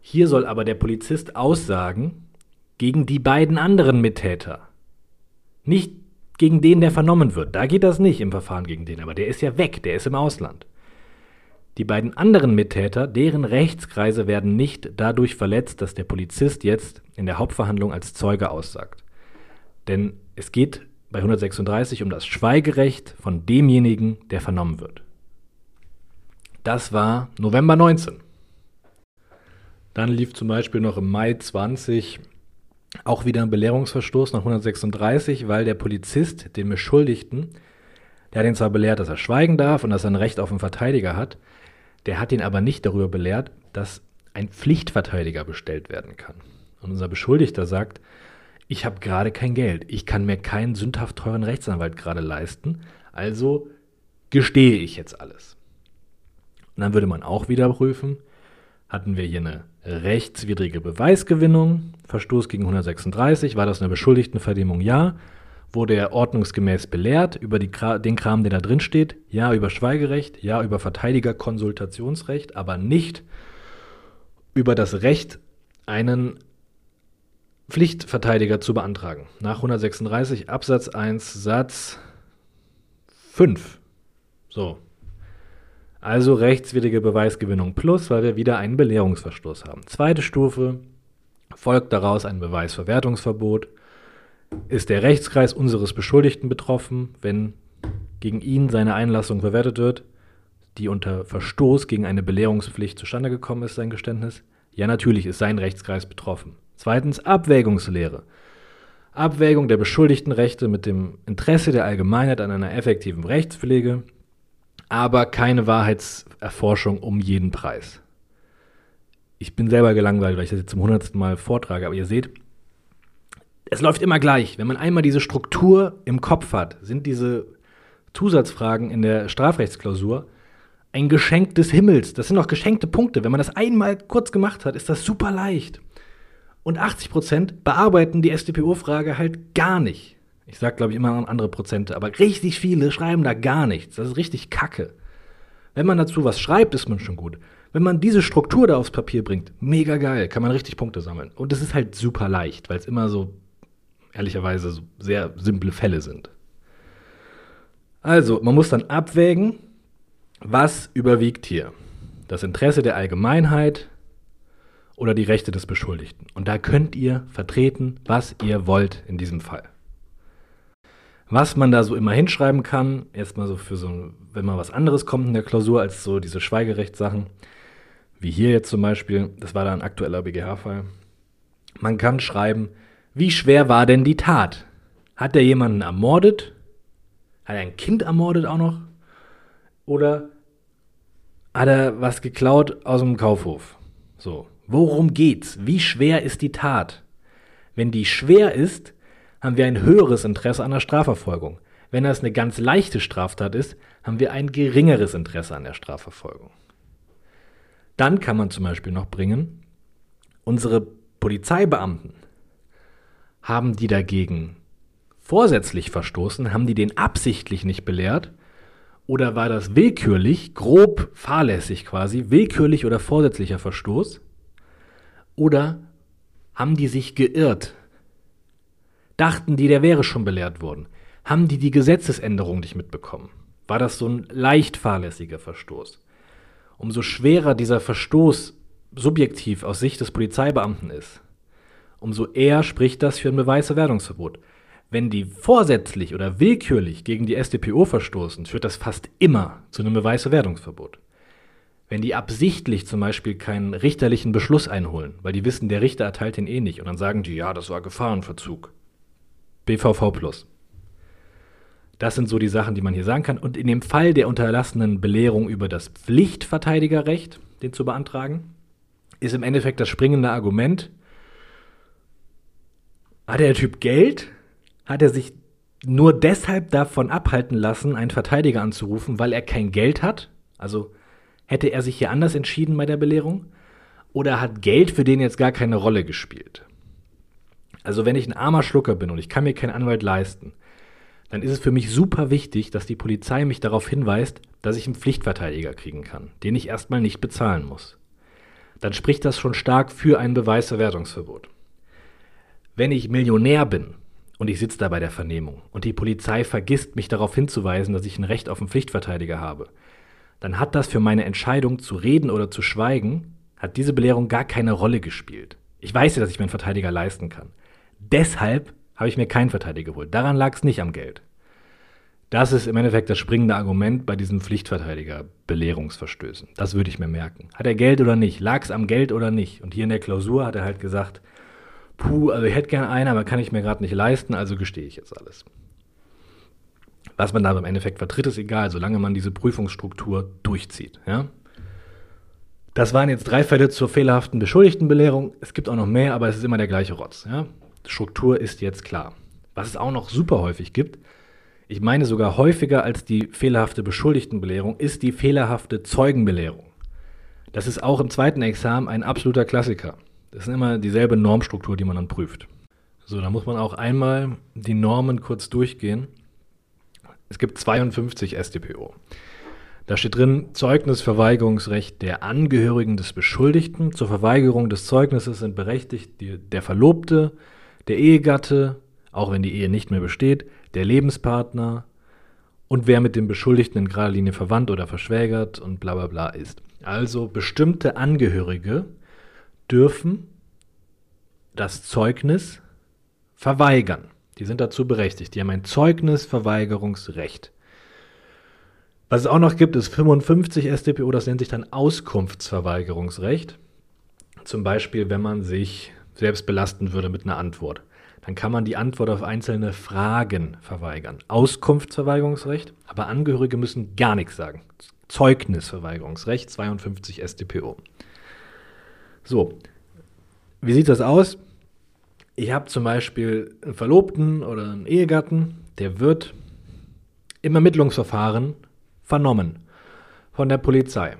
Hier soll aber der Polizist aussagen gegen die beiden anderen Mittäter. Nicht gegen den, der vernommen wird. Da geht das nicht im Verfahren gegen den, aber der ist ja weg, der ist im Ausland. Die beiden anderen Mittäter, deren Rechtskreise werden nicht dadurch verletzt, dass der Polizist jetzt in der Hauptverhandlung als Zeuge aussagt. Denn es geht bei 136 um das Schweigerecht von demjenigen, der vernommen wird. Das war November 19. Dann lief zum Beispiel noch im Mai 20 auch wieder ein Belehrungsverstoß nach 136, weil der Polizist den Beschuldigten, der hat ihn zwar belehrt, dass er schweigen darf und dass er ein Recht auf einen Verteidiger hat, der hat ihn aber nicht darüber belehrt, dass ein Pflichtverteidiger bestellt werden kann. Und unser Beschuldigter sagt, ich habe gerade kein Geld, ich kann mir keinen sündhaft teuren Rechtsanwalt gerade leisten, also gestehe ich jetzt alles. Und dann würde man auch wieder prüfen, hatten wir hier eine rechtswidrige Beweisgewinnung, Verstoß gegen 136, war das eine Beschuldigtenvernehmung? Ja. Wurde er ordnungsgemäß belehrt über die, den Kram, der da drin steht? Ja, über Schweigerecht, ja, über Verteidigerkonsultationsrecht, aber nicht über das Recht, einen Pflichtverteidiger zu beantragen. Nach 136 Absatz 1 Satz 5. So, also rechtswidrige Beweisgewinnung plus, weil wir wieder einen Belehrungsverstoß haben. Zweite Stufe folgt daraus ein Beweisverwertungsverbot. Ist der Rechtskreis unseres Beschuldigten betroffen, wenn gegen ihn seine Einlassung verwertet wird, die unter Verstoß gegen eine Belehrungspflicht zustande gekommen ist, sein Geständnis? Ja, natürlich ist sein Rechtskreis betroffen. Zweitens Abwägungslehre. Abwägung der Beschuldigtenrechte mit dem Interesse der Allgemeinheit an einer effektiven Rechtspflege aber keine Wahrheitserforschung um jeden Preis. Ich bin selber gelangweilt, weil ich das jetzt zum hundertsten Mal vortrage, aber ihr seht, es läuft immer gleich. Wenn man einmal diese Struktur im Kopf hat, sind diese Zusatzfragen in der Strafrechtsklausur ein Geschenk des Himmels. Das sind auch geschenkte Punkte. Wenn man das einmal kurz gemacht hat, ist das super leicht. Und 80 Prozent bearbeiten die StPO-Frage halt gar nicht. Ich sag, glaube ich, immer andere Prozente, aber richtig viele schreiben da gar nichts. Das ist richtig kacke. Wenn man dazu was schreibt, ist man schon gut. Wenn man diese Struktur da aufs Papier bringt, mega geil, kann man richtig Punkte sammeln. Und es ist halt super leicht, weil es immer so, ehrlicherweise, sehr simple Fälle sind. Also, man muss dann abwägen, was überwiegt hier. Das Interesse der Allgemeinheit oder die Rechte des Beschuldigten. Und da könnt ihr vertreten, was ihr wollt in diesem Fall. Was man da so immer hinschreiben kann, erstmal so für so, wenn mal was anderes kommt in der Klausur als so diese Schweigerechtssachen, wie hier jetzt zum Beispiel, das war da ein aktueller BGH-Fall. Man kann schreiben, wie schwer war denn die Tat? Hat er jemanden ermordet? Hat er ein Kind ermordet auch noch? Oder hat er was geklaut aus dem Kaufhof? So, worum geht's? Wie schwer ist die Tat? Wenn die schwer ist, haben wir ein höheres Interesse an der Strafverfolgung. Wenn das eine ganz leichte Straftat ist, haben wir ein geringeres Interesse an der Strafverfolgung. Dann kann man zum Beispiel noch bringen, unsere Polizeibeamten haben die dagegen vorsätzlich verstoßen, haben die den absichtlich nicht belehrt oder war das willkürlich, grob fahrlässig quasi, willkürlich oder vorsätzlicher Verstoß? Oder haben die sich geirrt? Dachten die, der wäre schon belehrt worden? Haben die die Gesetzesänderung nicht mitbekommen? War das so ein leicht fahrlässiger Verstoß? Umso schwerer dieser Verstoß subjektiv aus Sicht des Polizeibeamten ist, umso eher spricht das für ein Beweiserwerdungsverbot. Wenn die vorsätzlich oder willkürlich gegen die StPO verstoßen, führt das fast immer zu einem Beweiserwerdungsverbot. Wenn die absichtlich zum Beispiel keinen richterlichen Beschluss einholen, weil die wissen, der Richter erteilt den eh nicht, und dann sagen die, ja, das war Gefahrenverzug, BVV plus. Das sind so die Sachen, die man hier sagen kann. Und in dem Fall der unterlassenen Belehrung über das Pflichtverteidigerrecht, den zu beantragen, ist im Endeffekt das springende Argument, hat der Typ Geld? Hat er sich nur deshalb davon abhalten lassen, einen Verteidiger anzurufen, weil er kein Geld hat? Also hätte er sich hier anders entschieden bei der Belehrung? Oder hat Geld für den jetzt gar keine Rolle gespielt? Also wenn ich ein armer Schlucker bin und ich kann mir keinen Anwalt leisten, dann ist es für mich super wichtig, dass die Polizei mich darauf hinweist, dass ich einen Pflichtverteidiger kriegen kann, den ich erstmal nicht bezahlen muss. Dann spricht das schon stark für ein Beweiserwertungsverbot. Wenn ich Millionär bin und ich sitze da bei der Vernehmung und die Polizei vergisst, mich darauf hinzuweisen, dass ich ein Recht auf einen Pflichtverteidiger habe, dann hat das für meine Entscheidung zu reden oder zu schweigen, hat diese Belehrung gar keine Rolle gespielt. Ich weiß ja, dass ich mir einen Verteidiger leisten kann. Deshalb habe ich mir keinen Verteidiger geholt. Daran lag es nicht am Geld. Das ist im Endeffekt das springende Argument bei diesen Pflichtverteidiger-Belehrungsverstößen. Das würde ich mir merken. Hat er Geld oder nicht? Lag es am Geld oder nicht? Und hier in der Klausur hat er halt gesagt, puh, also ich hätte gerne einen, aber kann ich mir gerade nicht leisten, also gestehe ich jetzt alles. Was man da im Endeffekt vertritt, ist egal, solange man diese Prüfungsstruktur durchzieht. Ja? Das waren jetzt drei Fälle zur fehlerhaften Beschuldigtenbelehrung. Es gibt auch noch mehr, aber es ist immer der gleiche Rotz. Ja? Struktur ist jetzt klar. Was es auch noch super häufig gibt, ich meine sogar häufiger als die fehlerhafte Beschuldigtenbelehrung, ist die fehlerhafte Zeugenbelehrung. Das ist auch im zweiten Examen ein absoluter Klassiker. Das ist immer dieselbe Normstruktur, die man dann prüft. So, da muss man auch einmal die Normen kurz durchgehen. Es gibt 52 StPO. Da steht drin, Zeugnisverweigerungsrecht der Angehörigen des Beschuldigten. Zur Verweigerung des Zeugnisses sind berechtigt die, der Verlobte, der Ehegatte, auch wenn die Ehe nicht mehr besteht, der Lebenspartner und wer mit dem Beschuldigten in gerader Linie verwandt oder verschwägert und bla bla bla ist. Also bestimmte Angehörige dürfen das Zeugnis verweigern. Die sind dazu berechtigt. Die haben ein Zeugnisverweigerungsrecht. Was es auch noch gibt, ist 55 StPO, das nennt sich dann Auskunftsverweigerungsrecht. Zum Beispiel, wenn man sich selbst belasten würde mit einer Antwort. Dann kann man die Antwort auf einzelne Fragen verweigern. Auskunftsverweigerungsrecht, aber Angehörige müssen gar nichts sagen. Zeugnisverweigerungsrecht, 52 StPO. So, wie sieht das aus? Ich habe zum Beispiel einen Verlobten oder einen Ehegatten, der wird im Ermittlungsverfahren vernommen von der Polizei.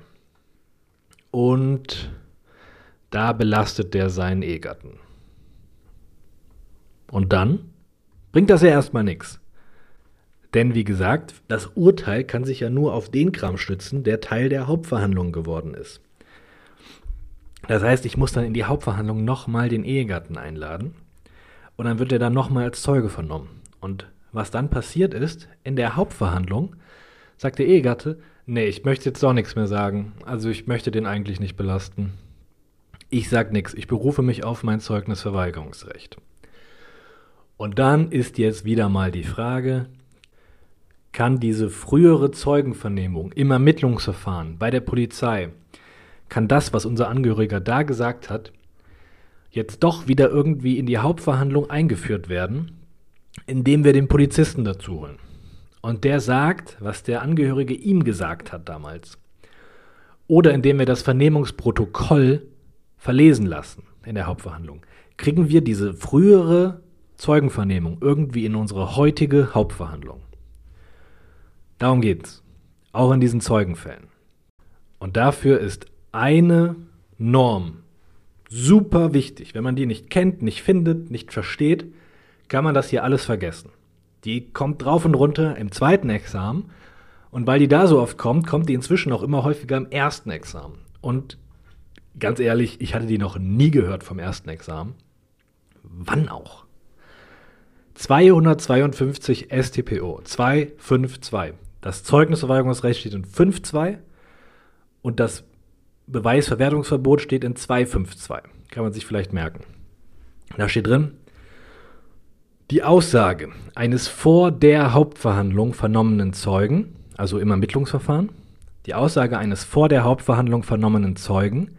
Und da belastet der seinen Ehegatten. Und dann bringt das ja erstmal nichts. Denn wie gesagt, das Urteil kann sich ja nur auf den Kram stützen, der Teil der Hauptverhandlung geworden ist. Das heißt, ich muss dann in die Hauptverhandlung nochmal den Ehegatten einladen und dann wird er dann nochmal als Zeuge vernommen. Und was dann passiert ist, in der Hauptverhandlung sagt der Ehegatte, nee, ich möchte jetzt doch nichts mehr sagen. Also ich möchte den eigentlich nicht belasten. Ich sag nichts, ich berufe mich auf mein Zeugnisverweigerungsrecht. Und dann ist jetzt wieder mal die Frage, kann diese frühere Zeugenvernehmung im Ermittlungsverfahren bei der Polizei, kann das, was unser Angehöriger da gesagt hat, jetzt doch wieder irgendwie in die Hauptverhandlung eingeführt werden, indem wir den Polizisten dazu holen. Und der sagt, was der Angehörige ihm gesagt hat damals. Oder indem wir das Vernehmungsprotokoll verlesen lassen in der Hauptverhandlung. Kriegen wir diese frühere Zeugenvernehmung irgendwie in unsere heutige Hauptverhandlung. Darum geht's. Auch in diesen Zeugenfällen. Und dafür ist eine Norm super wichtig. Wenn man die nicht kennt, nicht findet, nicht versteht, kann man das hier alles vergessen. Die kommt drauf und runter im zweiten Examen. Und weil die da so oft kommt, kommt die inzwischen auch immer häufiger im ersten Examen. Und ganz ehrlich, ich hatte die noch nie gehört vom ersten Examen. Wann auch? 252 StPO, 252. Das Zeugnisverweigerungsrecht steht in 5.2 und das Beweisverwertungsverbot steht in 252. Kann man sich vielleicht merken. Da steht drin, die Aussage eines vor der Hauptverhandlung vernommenen Zeugen, also im Ermittlungsverfahren, die Aussage eines vor der Hauptverhandlung vernommenen Zeugen,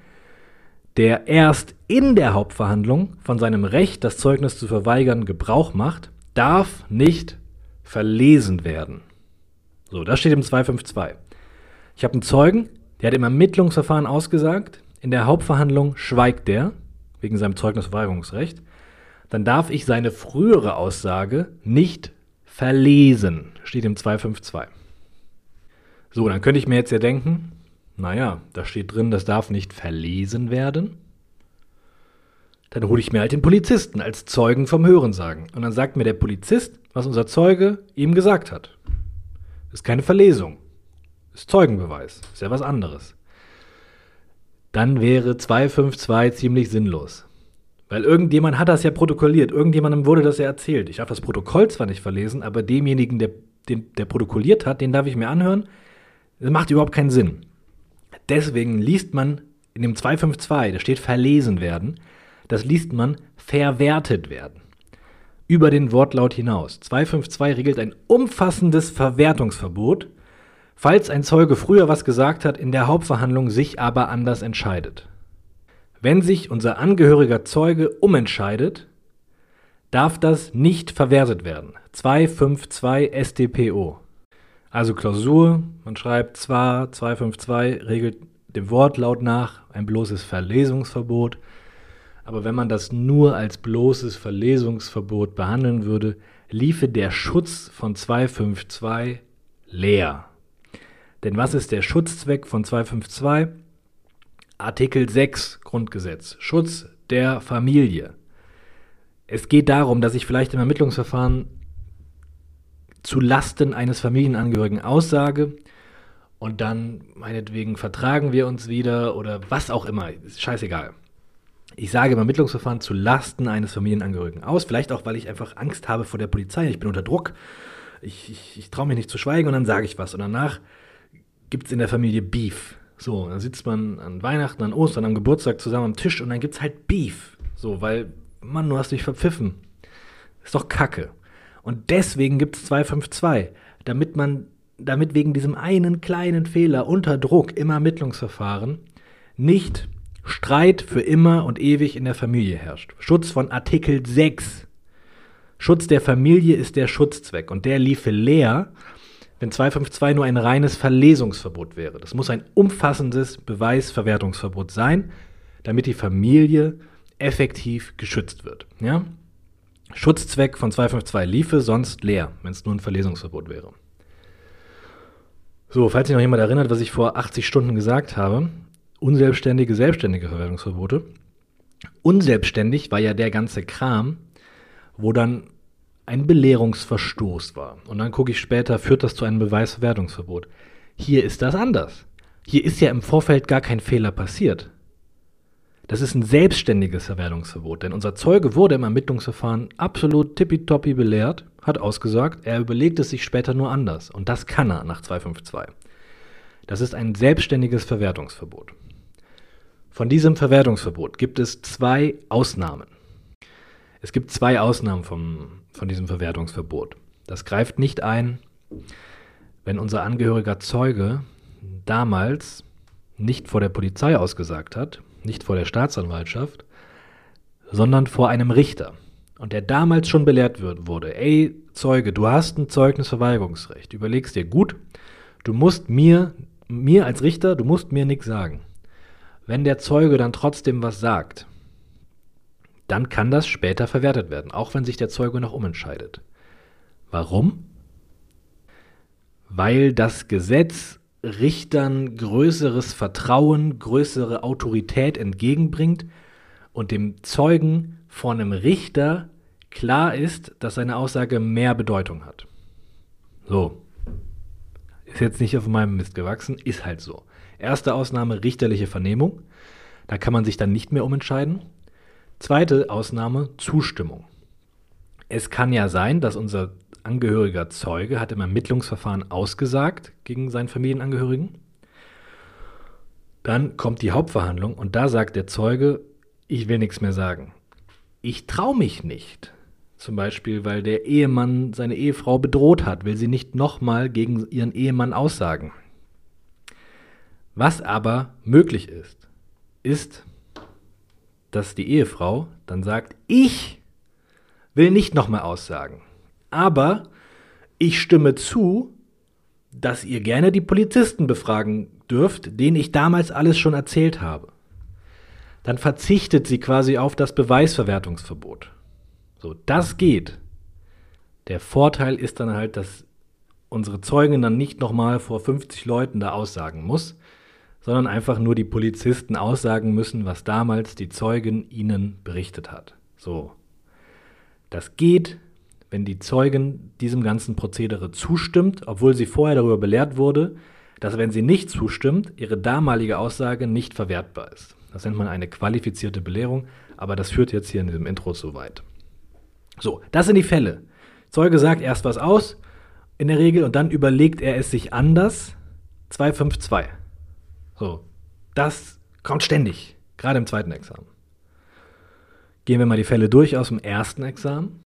der erst in der Hauptverhandlung von seinem Recht, das Zeugnis zu verweigern, Gebrauch macht, darf nicht verlesen werden. So, das steht im 252. Ich habe einen Zeugen, der hat im Ermittlungsverfahren ausgesagt, in der Hauptverhandlung schweigt der, wegen seinem Zeugnisverweigerungsrecht. Dann darf ich seine frühere Aussage nicht verlesen, steht im 252. So, dann könnte ich mir jetzt ja denken, naja, da steht drin, das darf nicht verlesen werden. Dann hole ich mir halt den Polizisten als Zeugen vom Hörensagen. Und dann sagt mir der Polizist, was unser Zeuge ihm gesagt hat. Ist keine Verlesung. Ist Zeugenbeweis. Ist ja was anderes. Dann wäre 252 ziemlich sinnlos. Weil irgendjemand hat das ja protokolliert. Irgendjemandem wurde das ja erzählt. Ich darf das Protokoll zwar nicht verlesen, aber demjenigen, der, den, der protokolliert hat, den darf ich mir anhören. Das macht überhaupt keinen Sinn. Deswegen liest man in dem 252, da steht verlesen werden, das liest man verwertet werden über den Wortlaut hinaus. 252 regelt ein umfassendes Verwertungsverbot, falls ein Zeuge früher was gesagt hat, in der Hauptverhandlung sich aber anders entscheidet. Wenn sich unser angehöriger Zeuge umentscheidet, darf das nicht verwertet werden. 252 StPO. Also Klausur, man schreibt zwar 252 regelt dem Wortlaut nach ein bloßes Verlesungsverbot, aber wenn man das nur als bloßes Verlesungsverbot behandeln würde, liefe der Schutz von 252 leer. Denn was ist der Schutzzweck von 252? Artikel 6 Grundgesetz. Schutz der Familie. Es geht darum, dass ich vielleicht im Ermittlungsverfahren zu Lasten eines Familienangehörigen aussage und dann meinetwegen vertragen wir uns wieder oder was auch immer. Ist scheißegal ich sage im Ermittlungsverfahren zu Lasten eines Familienangehörigen aus. Vielleicht auch, weil ich einfach Angst habe vor der Polizei. Ich bin unter Druck. Ich, ich, ich traue mich nicht zu schweigen und dann sage ich was. Und danach gibt es in der Familie Beef. So, dann sitzt man an Weihnachten, an Ostern, am Geburtstag zusammen am Tisch und dann gibt es halt Beef. So, weil, Mann, du hast dich verpfiffen. Ist doch Kacke. Und deswegen gibt es 252, damit man, damit wegen diesem einen kleinen Fehler unter Druck im Ermittlungsverfahren nicht Streit für immer und ewig in der Familie herrscht. Schutz von Artikel 6. Schutz der Familie ist der Schutzzweck und der liefe leer, wenn 252 nur ein reines Verlesungsverbot wäre. Das muss ein umfassendes Beweisverwertungsverbot sein, damit die Familie effektiv geschützt wird. Ja? Schutzzweck von 252 liefe sonst leer, wenn es nur ein Verlesungsverbot wäre. So, falls sich noch jemand erinnert, was ich vor 80 Stunden gesagt habe, unselbstständige, selbstständige Verwertungsverbote. Unselbstständig war ja der ganze Kram, wo dann ein Belehrungsverstoß war. Und dann gucke ich später, führt das zu einem Beweisverwertungsverbot. Hier ist das anders. Hier ist ja im Vorfeld gar kein Fehler passiert. Das ist ein selbstständiges Verwertungsverbot, denn unser Zeuge wurde im Ermittlungsverfahren absolut tippitoppi belehrt, hat ausgesagt, er überlegt es sich später nur anders. Und das kann er nach 252. Das ist ein selbstständiges Verwertungsverbot. Von diesem Verwertungsverbot gibt es zwei Ausnahmen. Es gibt zwei Ausnahmen vom, von diesem Verwertungsverbot. Das greift nicht ein, wenn unser angehöriger Zeuge damals nicht vor der Polizei ausgesagt hat, nicht vor der Staatsanwaltschaft, sondern vor einem Richter. Und der damals schon belehrt wurde, ey Zeuge, du hast ein Zeugnisverweigerungsrecht. Überlegst dir gut, du musst mir, mir als Richter, du musst mir nichts sagen. Wenn der Zeuge dann trotzdem was sagt, dann kann das später verwertet werden, auch wenn sich der Zeuge noch umentscheidet. Warum? Weil das Gesetz Richtern größeres Vertrauen, größere Autorität entgegenbringt und dem Zeugen vor einem Richter klar ist, dass seine Aussage mehr Bedeutung hat. So. Ist jetzt nicht auf meinem Mist gewachsen, ist halt so. Erste Ausnahme richterliche Vernehmung. Da kann man sich dann nicht mehr umentscheiden. Zweite Ausnahme Zustimmung. Es kann ja sein, dass unser angehöriger Zeuge hat im Ermittlungsverfahren ausgesagt gegen seinen Familienangehörigen. Dann kommt die Hauptverhandlung und da sagt der Zeuge, ich will nichts mehr sagen. Ich traue mich nicht. Zum Beispiel, weil der Ehemann seine Ehefrau bedroht hat, will sie nicht nochmal gegen ihren Ehemann aussagen. Was aber möglich ist, ist, dass die Ehefrau dann sagt, ich will nicht nochmal aussagen. Aber ich stimme zu, dass ihr gerne die Polizisten befragen dürft, denen ich damals alles schon erzählt habe. Dann verzichtet sie quasi auf das Beweisverwertungsverbot. So, das geht. Der Vorteil ist dann halt, dass unsere Zeugin dann nicht nochmal vor 50 Leuten da aussagen muss, sondern einfach nur die Polizisten aussagen müssen, was damals die Zeugin ihnen berichtet hat. So. Das geht, wenn die Zeugin diesem ganzen Prozedere zustimmt, obwohl sie vorher darüber belehrt wurde, dass wenn sie nicht zustimmt, ihre damalige Aussage nicht verwertbar ist. Das nennt man eine qualifizierte Belehrung, aber das führt jetzt hier in diesem Intro zu weit. So, das sind die Fälle. Zeuge sagt erst was aus, in der Regel, und dann überlegt er es sich anders. 252. So, das kommt ständig, gerade im zweiten Examen. Gehen wir mal die Fälle durch aus dem ersten Examen.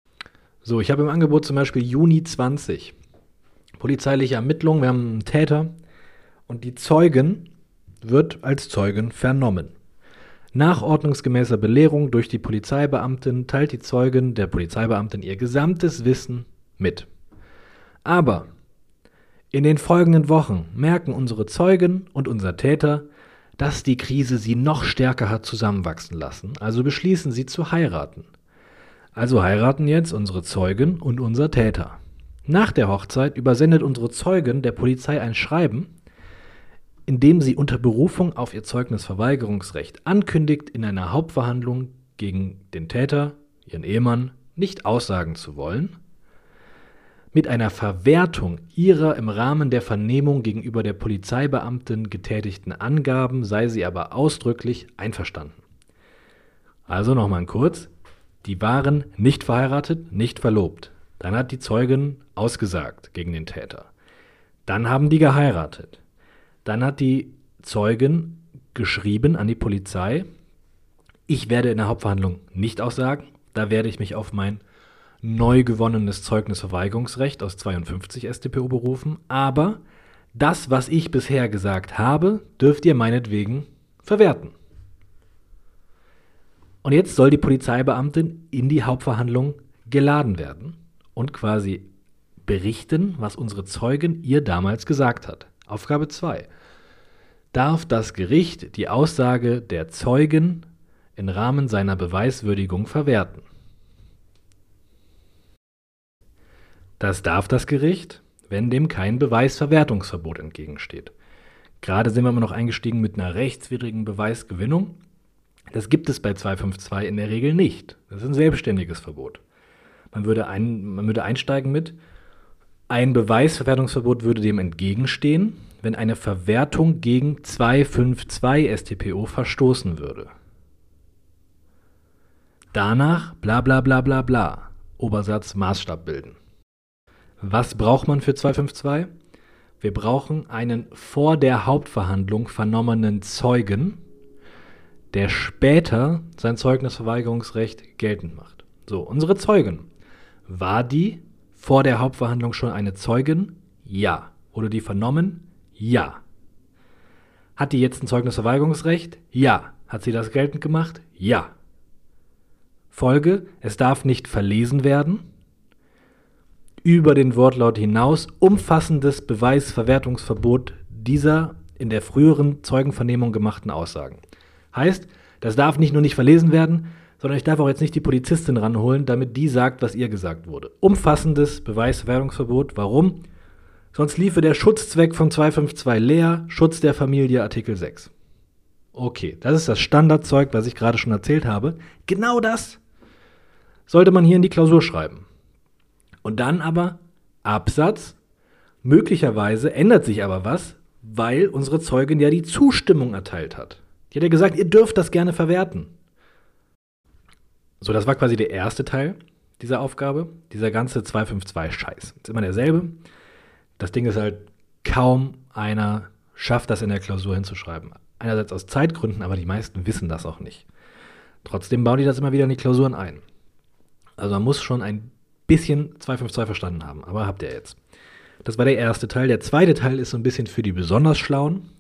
So, ich habe im Angebot zum Beispiel Juni 20. Polizeiliche Ermittlungen, wir haben einen Täter und die Zeugin wird als Zeugin vernommen. Nach ordnungsgemäßer Belehrung durch die Polizeibeamtin teilt die Zeugin der Polizeibeamtin ihr gesamtes Wissen mit. Aber in den folgenden Wochen merken unsere Zeugen und unser Täter, dass die Krise sie noch stärker hat zusammenwachsen lassen, also beschließen sie zu heiraten. Also heiraten jetzt unsere Zeugen und unser Täter. Nach der Hochzeit übersendet unsere Zeugin der Polizei ein Schreiben, in dem sie unter Berufung auf ihr Zeugnisverweigerungsrecht ankündigt, in einer Hauptverhandlung gegen den Täter, ihren Ehemann, nicht aussagen zu wollen, mit einer Verwertung ihrer im Rahmen der Vernehmung gegenüber der Polizeibeamtin getätigten Angaben sei sie aber ausdrücklich einverstanden. Also nochmal kurz, die waren nicht verheiratet, nicht verlobt. Dann hat die Zeugin ausgesagt gegen den Täter. Dann haben die geheiratet. Dann hat die Zeugin geschrieben an die Polizei, ich werde in der Hauptverhandlung nicht aussagen, da werde ich mich auf mein neu gewonnenes Zeugnisverweigerungsrecht aus 52 StPO berufen, aber das, was ich bisher gesagt habe, dürft ihr meinetwegen verwerten. Und jetzt soll die Polizeibeamtin in die Hauptverhandlung geladen werden und quasi berichten, was unsere Zeugin ihr damals gesagt hat. Aufgabe 2. Darf das Gericht die Aussage der Zeugen im Rahmen seiner Beweiswürdigung verwerten? Das darf das Gericht, wenn dem kein Beweisverwertungsverbot entgegensteht. Gerade sind wir immer noch eingestiegen mit einer rechtswidrigen Beweisgewinnung. Das gibt es bei 252 in der Regel nicht. Das ist ein selbstständiges Verbot. Man würde, ein, man würde einsteigen mit, ein Beweisverwertungsverbot würde dem entgegenstehen, wenn eine Verwertung gegen 252 StPO verstoßen würde. Danach bla bla bla bla bla. Obersatz Maßstab bilden. Was braucht man für 252? Wir brauchen einen vor der Hauptverhandlung vernommenen Zeugen, der später sein Zeugnisverweigerungsrecht geltend macht. So, unsere Zeugin. War die vor der Hauptverhandlung schon eine Zeugin? Ja. Wurde die vernommen? Ja. Hat die jetzt ein Zeugnisverweigerungsrecht? Ja. Hat sie das geltend gemacht? Ja. Folge, es darf nicht verlesen werden. Über den Wortlaut hinaus umfassendes Beweisverwertungsverbot dieser in der früheren Zeugenvernehmung gemachten Aussagen. Heißt, das darf nicht nur nicht verlesen werden, sondern ich darf auch jetzt nicht die Polizistin ranholen, damit die sagt, was ihr gesagt wurde. Umfassendes Beweisverwertungsverbot. Warum? Sonst liefe der Schutzzweck von 252 leer, Schutz der Familie Artikel 6. Okay, das ist das Standardzeug, was ich gerade schon erzählt habe. Genau das sollte man hier in die Klausur schreiben. Und dann aber Absatz. Möglicherweise ändert sich aber was, weil unsere Zeugin ja die Zustimmung erteilt hat. Die hat ja gesagt, ihr dürft das gerne verwerten. So, das war quasi der erste Teil dieser Aufgabe. Dieser ganze 252-Scheiß. Ist immer derselbe. Das Ding ist halt, kaum einer schafft das in der Klausur hinzuschreiben. Einerseits aus Zeitgründen, aber die meisten wissen das auch nicht. Trotzdem bauen die das immer wieder in die Klausuren ein. Also man muss schon ein bisschen 252 verstanden haben, aber habt ihr jetzt. Das war der erste Teil. Der zweite Teil ist so ein bisschen für die besonders Schlauen.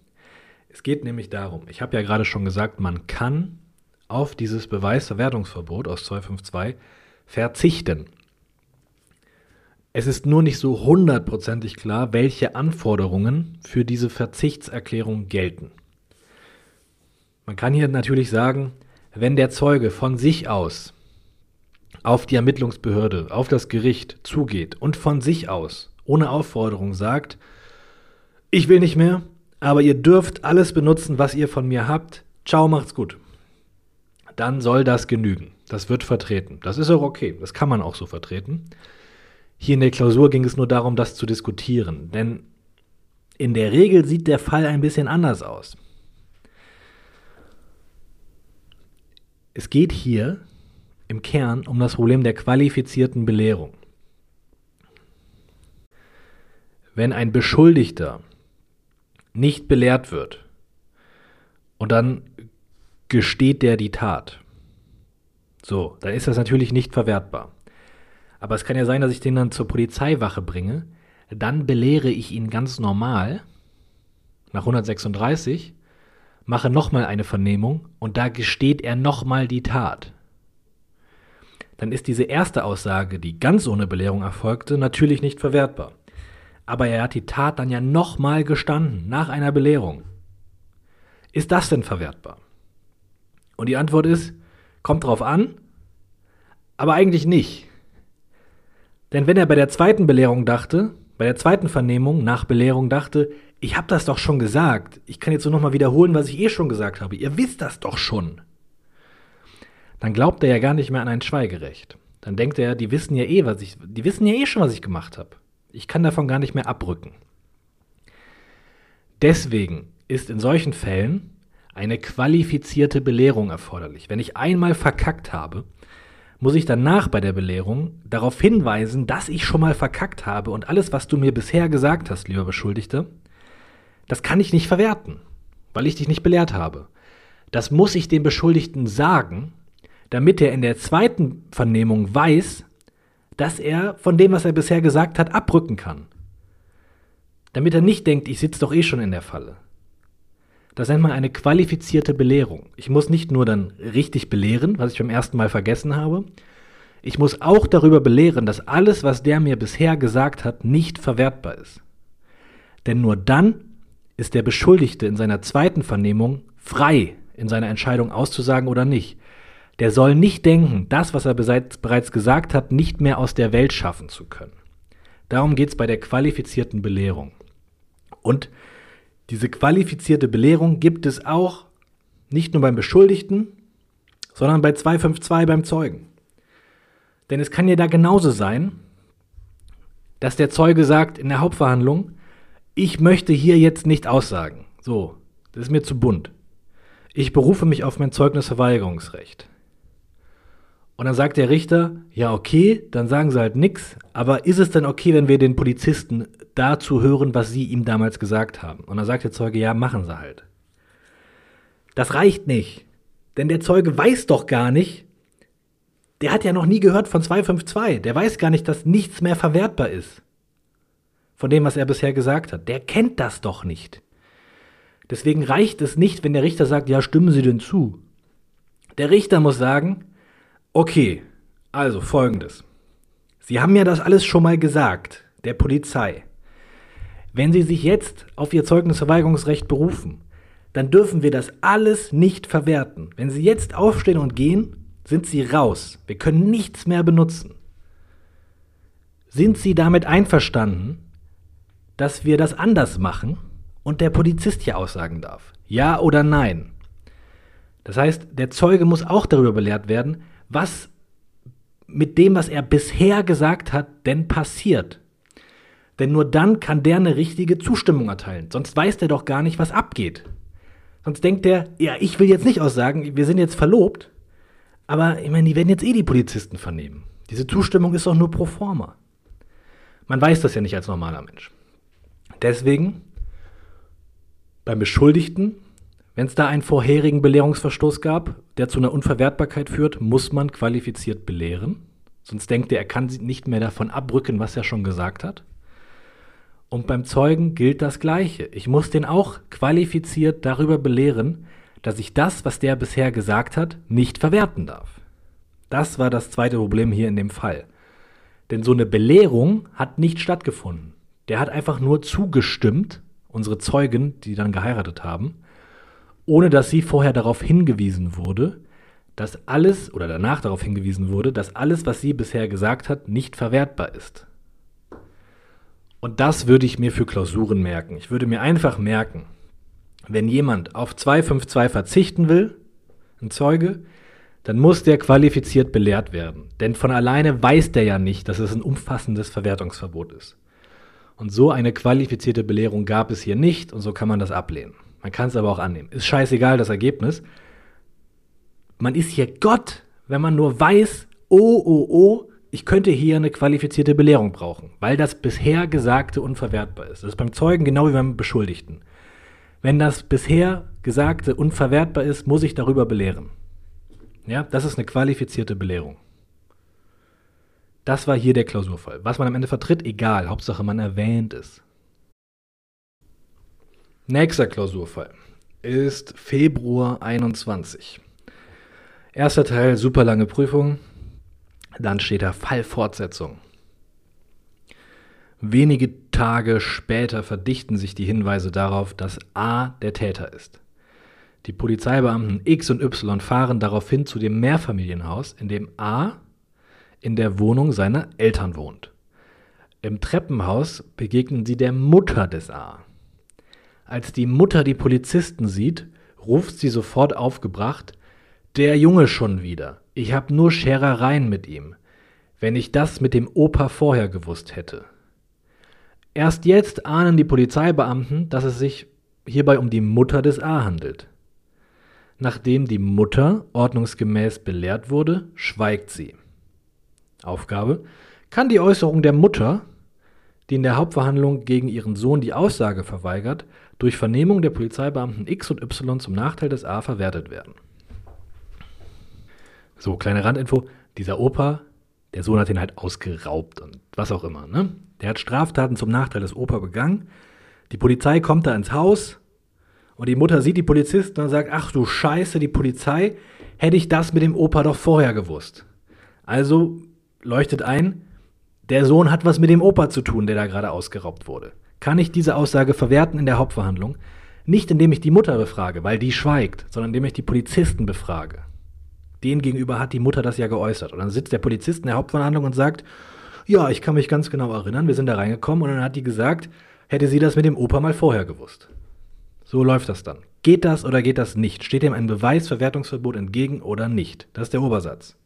Es geht nämlich darum, ich habe ja gerade schon gesagt, man kann auf dieses Beweisverwertungsverbot aus 252 verzichten. Es ist nur nicht so hundertprozentig klar, welche Anforderungen für diese Verzichtserklärung gelten. Man kann hier natürlich sagen, wenn der Zeuge von sich aus auf die Ermittlungsbehörde, auf das Gericht zugeht und von sich aus, ohne Aufforderung sagt, ich will nicht mehr, aber ihr dürft alles benutzen, was ihr von mir habt, ciao, macht's gut. Dann soll das genügen. Das wird vertreten. Das ist auch okay. Das kann man auch so vertreten. Hier in der Klausur ging es nur darum, das zu diskutieren. Denn in der Regel sieht der Fall ein bisschen anders aus. Es geht hier im Kern um das Problem der qualifizierten Belehrung. Wenn ein Beschuldigter nicht belehrt wird und dann gesteht der die Tat, so, dann ist das natürlich nicht verwertbar. Aber es kann ja sein, dass ich den dann zur Polizeiwache bringe, dann belehre ich ihn ganz normal nach 136, mache nochmal eine Vernehmung und da gesteht er nochmal die Tat dann ist diese erste Aussage, die ganz ohne Belehrung erfolgte, natürlich nicht verwertbar. Aber er hat die Tat dann ja nochmal gestanden, nach einer Belehrung. Ist das denn verwertbar? Und die Antwort ist, kommt drauf an, aber eigentlich nicht. Denn wenn er bei der zweiten Belehrung dachte, bei der zweiten Vernehmung nach Belehrung dachte, ich habe das doch schon gesagt, ich kann jetzt nur nochmal wiederholen, was ich eh schon gesagt habe, ihr wisst das doch schon dann glaubt er ja gar nicht mehr an ein Schweigerecht. Dann denkt er, die wissen ja eh, was ich, die wissen ja eh schon, was ich gemacht habe. Ich kann davon gar nicht mehr abrücken. Deswegen ist in solchen Fällen eine qualifizierte Belehrung erforderlich. Wenn ich einmal verkackt habe, muss ich danach bei der Belehrung darauf hinweisen, dass ich schon mal verkackt habe und alles, was du mir bisher gesagt hast, lieber Beschuldigter, das kann ich nicht verwerten, weil ich dich nicht belehrt habe. Das muss ich dem Beschuldigten sagen, damit er in der zweiten Vernehmung weiß, dass er von dem, was er bisher gesagt hat, abrücken kann. Damit er nicht denkt, ich sitze doch eh schon in der Falle. Das nennt man eine qualifizierte Belehrung. Ich muss nicht nur dann richtig belehren, was ich beim ersten Mal vergessen habe, ich muss auch darüber belehren, dass alles, was der mir bisher gesagt hat, nicht verwertbar ist. Denn nur dann ist der Beschuldigte in seiner zweiten Vernehmung frei, in seiner Entscheidung auszusagen oder nicht der soll nicht denken, das, was er bereits gesagt hat, nicht mehr aus der Welt schaffen zu können. Darum geht es bei der qualifizierten Belehrung. Und diese qualifizierte Belehrung gibt es auch nicht nur beim Beschuldigten, sondern bei 252 beim Zeugen. Denn es kann ja da genauso sein, dass der Zeuge sagt in der Hauptverhandlung, ich möchte hier jetzt nicht aussagen. So, das ist mir zu bunt. Ich berufe mich auf mein Zeugnisverweigerungsrecht. Und dann sagt der Richter, ja, okay, dann sagen sie halt nichts, aber ist es denn okay, wenn wir den Polizisten dazu hören, was sie ihm damals gesagt haben? Und dann sagt der Zeuge, ja, machen sie halt. Das reicht nicht. Denn der Zeuge weiß doch gar nicht, der hat ja noch nie gehört von 252. Der weiß gar nicht, dass nichts mehr verwertbar ist. Von dem, was er bisher gesagt hat. Der kennt das doch nicht. Deswegen reicht es nicht, wenn der Richter sagt, ja, stimmen Sie denn zu? Der Richter muss sagen, okay, also folgendes. Sie haben ja das alles schon mal gesagt, der Polizei. Wenn Sie sich jetzt auf Ihr Zeugnisverweigerungsrecht berufen, dann dürfen wir das alles nicht verwerten. Wenn Sie jetzt aufstehen und gehen, sind Sie raus. Wir können nichts mehr benutzen. Sind Sie damit einverstanden, dass wir das anders machen und der Polizist hier aussagen darf? Ja oder nein? Das heißt, der Zeuge muss auch darüber belehrt werden, was mit dem, was er bisher gesagt hat, denn passiert. Denn nur dann kann der eine richtige Zustimmung erteilen. Sonst weiß der doch gar nicht, was abgeht. Sonst denkt der, ja, ich will jetzt nicht aussagen, wir sind jetzt verlobt. Aber ich meine, die werden jetzt eh die Polizisten vernehmen. Diese Zustimmung ist doch nur pro forma. Man weiß das ja nicht als normaler Mensch. Deswegen beim Beschuldigten, wenn es da einen vorherigen Belehrungsverstoß gab, der zu einer Unverwertbarkeit führt, muss man qualifiziert belehren. Sonst denkt er, er kann nicht mehr davon abrücken, was er schon gesagt hat. Und beim Zeugen gilt das Gleiche. Ich muss den auch qualifiziert darüber belehren, dass ich das, was der bisher gesagt hat, nicht verwerten darf. Das war das zweite Problem hier in dem Fall. Denn so eine Belehrung hat nicht stattgefunden. Der hat einfach nur zugestimmt, unsere Zeugen, die dann geheiratet haben, ohne dass sie vorher darauf hingewiesen wurde, dass alles oder danach darauf hingewiesen wurde, dass alles, was sie bisher gesagt hat, nicht verwertbar ist. Und das würde ich mir für Klausuren merken. Ich würde mir einfach merken, wenn jemand auf 252 verzichten will, ein Zeuge, dann muss der qualifiziert belehrt werden. Denn von alleine weiß der ja nicht, dass es ein umfassendes Verwertungsverbot ist. Und so eine qualifizierte Belehrung gab es hier nicht und so kann man das ablehnen. Man kann es aber auch annehmen. Ist scheißegal das Ergebnis. Man ist hier Gott, wenn man nur weiß, oh, oh, oh, ich könnte hier eine qualifizierte Belehrung brauchen, weil das bisher Gesagte unverwertbar ist. Das ist beim Zeugen genau wie beim Beschuldigten. Wenn das bisher Gesagte unverwertbar ist, muss ich darüber belehren. Ja, das ist eine qualifizierte Belehrung. Das war hier der Klausurfall. Was man am Ende vertritt, egal. Hauptsache man erwähnt es. Nächster Klausurfall ist Februar 21. Erster Teil, super lange Prüfung. Dann steht da Fallfortsetzung. Wenige Tage später verdichten sich die Hinweise darauf, dass A der Täter ist. Die Polizeibeamten X und Y fahren daraufhin zu dem Mehrfamilienhaus, in dem A in der Wohnung seiner Eltern wohnt. Im Treppenhaus begegnen sie der Mutter des A. Als die Mutter die Polizisten sieht, ruft sie sofort aufgebracht, der Junge schon wieder. Ich hab nur Scherereien mit ihm. Wenn ich das mit dem Opa vorher gewusst hätte. Erst jetzt ahnen die Polizeibeamten, dass es sich hierbei um die Mutter des A handelt. Nachdem die Mutter ordnungsgemäß belehrt wurde, schweigt sie. Aufgabe kann die Äußerung der Mutter, die in der Hauptverhandlung gegen ihren Sohn die Aussage verweigert, durch Vernehmung der Polizeibeamten X und Y zum Nachteil des A verwertet werden. So, kleine Randinfo. Dieser Opa, der Sohn hat ihn halt ausgeraubt und was auch immer. Ne? Der hat Straftaten zum Nachteil des Opa begangen. Die Polizei kommt da ins Haus und die Mutter sieht die Polizisten und sagt, ach du Scheiße, die Polizei, hätte ich das mit dem Opa doch vorher gewusst. Also leuchtet ein, der Sohn hat was mit dem Opa zu tun, der da gerade ausgeraubt wurde. Kann ich diese Aussage verwerten in der Hauptverhandlung? Nicht indem ich die Mutter befrage, weil die schweigt, sondern indem ich die Polizisten befrage denen gegenüber hat die Mutter das ja geäußert. Und dann sitzt der Polizist in der Hauptverhandlung und sagt, ja, ich kann mich ganz genau erinnern, wir sind da reingekommen und dann hat die gesagt, hätte sie das mit dem Opa mal vorher gewusst. So läuft das dann. Geht das oder geht das nicht? Steht dem ein Beweisverwertungsverbot entgegen oder nicht? Das ist der Obersatz.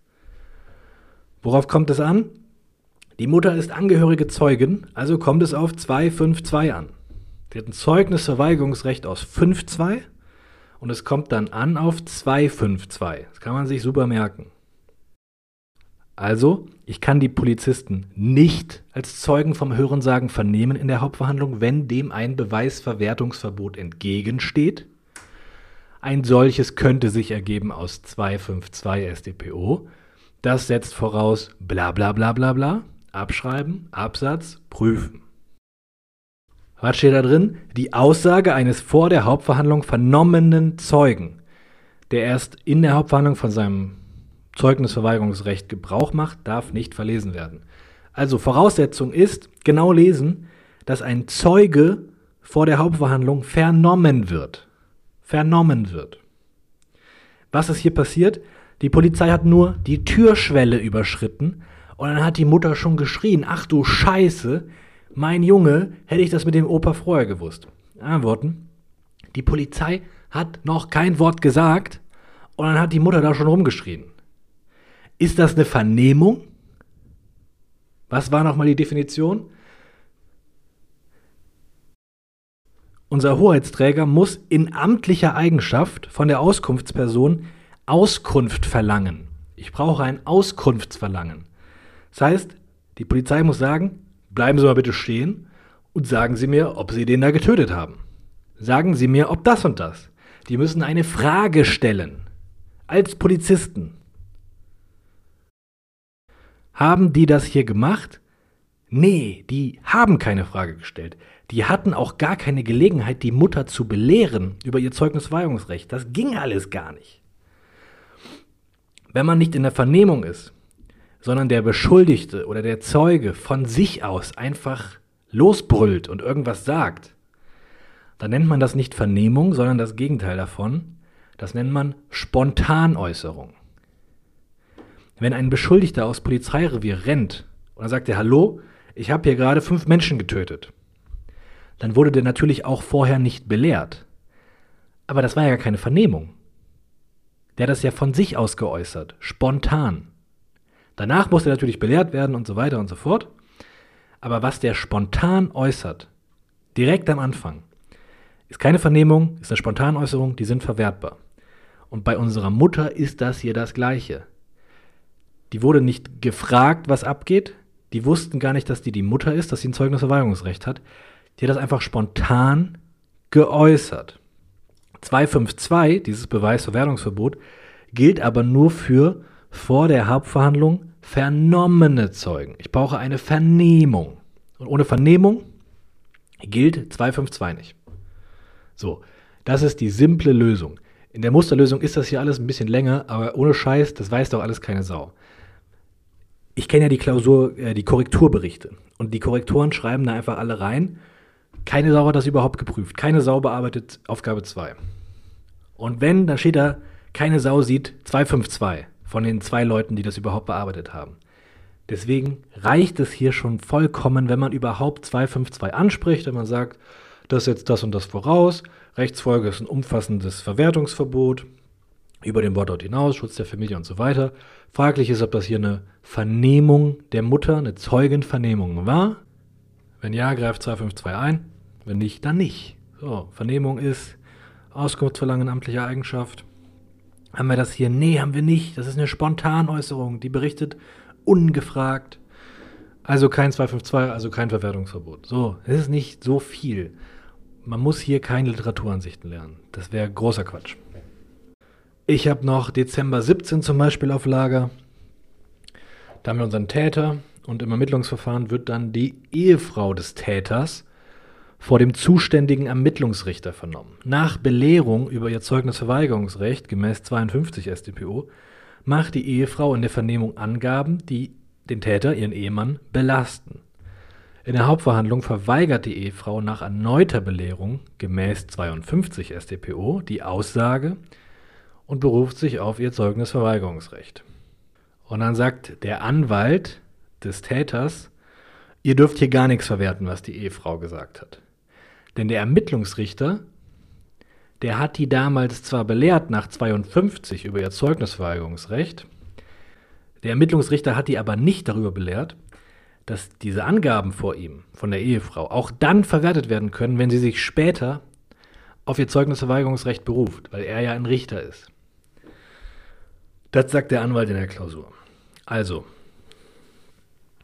Worauf kommt es an? Die Mutter ist angehörige Zeugin, also kommt es auf 252 an. Sie hat ein Zeugnisverweigerungsrecht aus 52 und es kommt dann an auf 252. Das kann man sich super merken. Also, ich kann die Polizisten nicht als Zeugen vom Hörensagen vernehmen in der Hauptverhandlung, wenn dem ein Beweisverwertungsverbot entgegensteht. ein solches könnte sich ergeben aus 252 StPO. Das setzt voraus bla bla bla bla bla, abschreiben, Absatz, prüfen. Was steht da drin? Die Aussage eines vor der Hauptverhandlung vernommenen Zeugen, der erst in der Hauptverhandlung von seinem Zeugnisverweigerungsrecht Gebrauch macht, darf nicht verlesen werden. Also Voraussetzung ist, genau lesen, dass ein Zeuge vor der Hauptverhandlung vernommen wird. Vernommen wird. Was ist hier passiert? Die Polizei hat nur die Türschwelle überschritten und dann hat die Mutter schon geschrien, ach du Scheiße, mein Junge, hätte ich das mit dem Opa vorher gewusst. Antworten, die Polizei hat noch kein Wort gesagt und dann hat die Mutter da schon rumgeschrien. Ist das eine Vernehmung? Was war nochmal die Definition? Unser Hoheitsträger muss in amtlicher Eigenschaft von der Auskunftsperson Auskunft verlangen. Ich brauche ein Auskunftsverlangen. Das heißt, die Polizei muss sagen, bleiben Sie mal bitte stehen und sagen Sie mir, ob Sie den da getötet haben. Sagen Sie mir, ob das und das. Die müssen eine Frage stellen. Als Polizisten. Haben die das hier gemacht? Nee, die haben keine Frage gestellt. Die hatten auch gar keine Gelegenheit, die Mutter zu belehren über ihr Zeugnisweihungsrecht. Das ging alles gar nicht. Wenn man nicht in der Vernehmung ist, sondern der Beschuldigte oder der Zeuge von sich aus einfach losbrüllt und irgendwas sagt, dann nennt man das nicht Vernehmung, sondern das Gegenteil davon. Das nennt man Spontanäußerung. Wenn ein Beschuldigter aus Polizeirevier rennt und dann sagt er, hallo, ich habe hier gerade fünf Menschen getötet, dann wurde der natürlich auch vorher nicht belehrt. Aber das war ja keine Vernehmung. Der hat das ja von sich aus geäußert, spontan. Danach musste er natürlich belehrt werden und so weiter und so fort. Aber was der spontan äußert, direkt am Anfang, ist keine Vernehmung, ist eine Spontanäußerung, die sind verwertbar. Und bei unserer Mutter ist das hier das Gleiche. Die wurde nicht gefragt, was abgeht. Die wussten gar nicht, dass die die Mutter ist, dass sie ein Zeugnisverweigerungsrecht hat. Die hat das einfach spontan geäußert. 252, dieses Beweisverwertungsverbot, gilt aber nur für vor der Hauptverhandlung vernommene Zeugen. Ich brauche eine Vernehmung. Und ohne Vernehmung gilt 252 nicht. So, das ist die simple Lösung. In der Musterlösung ist das hier alles ein bisschen länger, aber ohne Scheiß, das weiß doch alles keine Sau ich kenne ja die Klausur, äh, die Korrekturberichte. Und die Korrektoren schreiben da einfach alle rein. Keine Sau hat das überhaupt geprüft. Keine Sau bearbeitet Aufgabe 2. Und wenn, dann steht da, keine Sau sieht 252 von den zwei Leuten, die das überhaupt bearbeitet haben. Deswegen reicht es hier schon vollkommen, wenn man überhaupt 252 anspricht, wenn man sagt, das setzt das und das voraus, Rechtsfolge ist ein umfassendes Verwertungsverbot, über den Wortlaut hinaus, Schutz der Familie und so weiter. Fraglich ist, ob das hier eine Vernehmung der Mutter, eine Zeugenvernehmung war. Wenn ja, greift 252 ein. Wenn nicht, dann nicht. So, Vernehmung ist Auskunftsverlangen amtlicher Eigenschaft. Haben wir das hier? Nee, haben wir nicht. Das ist eine Spontanäußerung, die berichtet ungefragt. Also kein 252, also kein Verwertungsverbot. So, es ist nicht so viel. Man muss hier keine Literaturansichten lernen. Das wäre großer Quatsch. Ich habe noch Dezember 17 zum Beispiel auf Lager. Da haben wir unseren Täter und im Ermittlungsverfahren wird dann die Ehefrau des Täters vor dem zuständigen Ermittlungsrichter vernommen. Nach Belehrung über ihr Zeugnisverweigerungsrecht gemäß 52 StPO macht die Ehefrau in der Vernehmung Angaben, die den Täter, ihren Ehemann, belasten. In der Hauptverhandlung verweigert die Ehefrau nach erneuter Belehrung gemäß 52 StPO die Aussage, und beruft sich auf ihr Zeugnisverweigerungsrecht. Und dann sagt der Anwalt des Täters, ihr dürft hier gar nichts verwerten, was die Ehefrau gesagt hat. Denn der Ermittlungsrichter, der hat die damals zwar belehrt nach 52 über ihr Zeugnisverweigerungsrecht, der Ermittlungsrichter hat die aber nicht darüber belehrt, dass diese Angaben vor ihm von der Ehefrau auch dann verwertet werden können, wenn sie sich später auf ihr Zeugnisverweigerungsrecht beruft, weil er ja ein Richter ist. Das sagt der Anwalt in der Klausur. Also,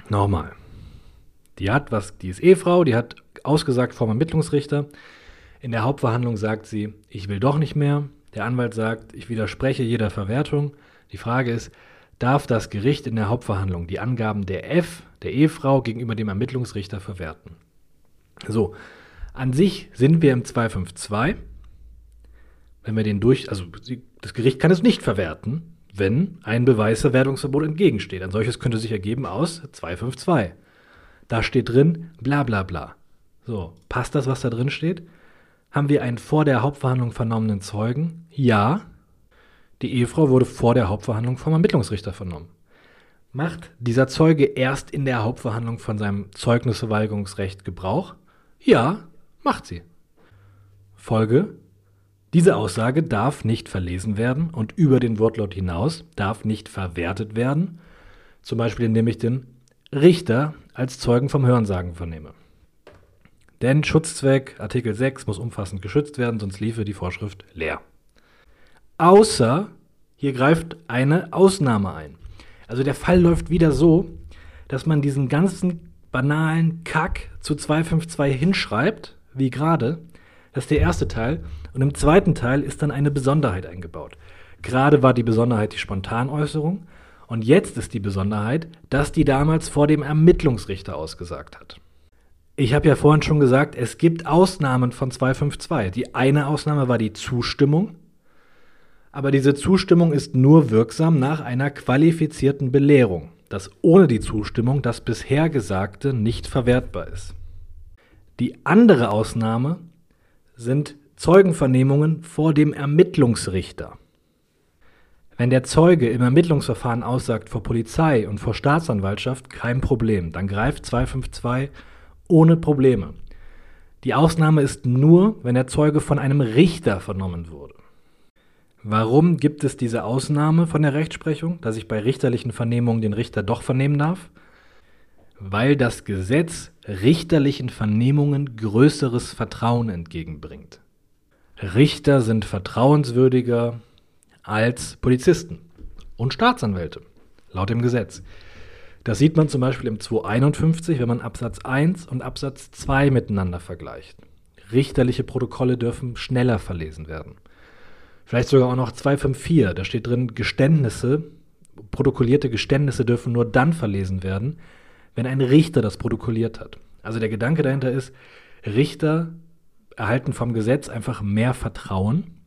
nochmal. Die hat was, die ist Ehefrau, die hat ausgesagt vom Ermittlungsrichter. In der Hauptverhandlung sagt sie, ich will doch nicht mehr. Der Anwalt sagt, ich widerspreche jeder Verwertung. Die Frage ist, darf das Gericht in der Hauptverhandlung die Angaben der F, der Ehefrau, gegenüber dem Ermittlungsrichter verwerten? So, an sich sind wir im 252. Wenn wir den durch, also das Gericht kann es nicht verwerten, wenn ein Beweisverwertungsverbot entgegensteht. Ein solches könnte sich ergeben aus 252. Da steht drin, bla bla bla. So, passt das, was da drin steht? Haben wir einen vor der Hauptverhandlung vernommenen Zeugen? Ja. Die Ehefrau wurde vor der Hauptverhandlung vom Ermittlungsrichter vernommen. Macht dieser Zeuge erst in der Hauptverhandlung von seinem Zeugnisverweigerungsrecht Gebrauch? Ja, macht sie. Folge. Diese Aussage darf nicht verlesen werden und über den Wortlaut hinaus darf nicht verwertet werden, zum Beispiel indem ich den Richter als Zeugen vom Hörensagen vernehme. Denn Schutzzweck Artikel 6 muss umfassend geschützt werden, sonst liefe die Vorschrift leer. Außer hier greift eine Ausnahme ein. Also der Fall läuft wieder so, dass man diesen ganzen banalen Kack zu 252 hinschreibt, wie gerade. Das ist der erste Teil. Und im zweiten Teil ist dann eine Besonderheit eingebaut. Gerade war die Besonderheit die Spontanäußerung. Und jetzt ist die Besonderheit, dass die damals vor dem Ermittlungsrichter ausgesagt hat. Ich habe ja vorhin schon gesagt, es gibt Ausnahmen von 252. Die eine Ausnahme war die Zustimmung, aber diese Zustimmung ist nur wirksam nach einer qualifizierten Belehrung, dass ohne die Zustimmung das bisher Gesagte nicht verwertbar ist. Die andere Ausnahme sind Zeugenvernehmungen vor dem Ermittlungsrichter. Wenn der Zeuge im Ermittlungsverfahren aussagt vor Polizei und vor Staatsanwaltschaft, kein Problem, dann greift 252 ohne Probleme. Die Ausnahme ist nur, wenn der Zeuge von einem Richter vernommen wurde. Warum gibt es diese Ausnahme von der Rechtsprechung, dass ich bei richterlichen Vernehmungen den Richter doch vernehmen darf? Weil das Gesetz richterlichen Vernehmungen größeres Vertrauen entgegenbringt. Richter sind vertrauenswürdiger als Polizisten und Staatsanwälte, laut dem Gesetz. Das sieht man zum Beispiel im 251, wenn man Absatz 1 und Absatz 2 miteinander vergleicht. Richterliche Protokolle dürfen schneller verlesen werden. Vielleicht sogar auch noch 254, da steht drin, Geständnisse, protokollierte Geständnisse dürfen nur dann verlesen werden, wenn ein Richter das protokolliert hat. Also der Gedanke dahinter ist, Richter erhalten vom Gesetz einfach mehr Vertrauen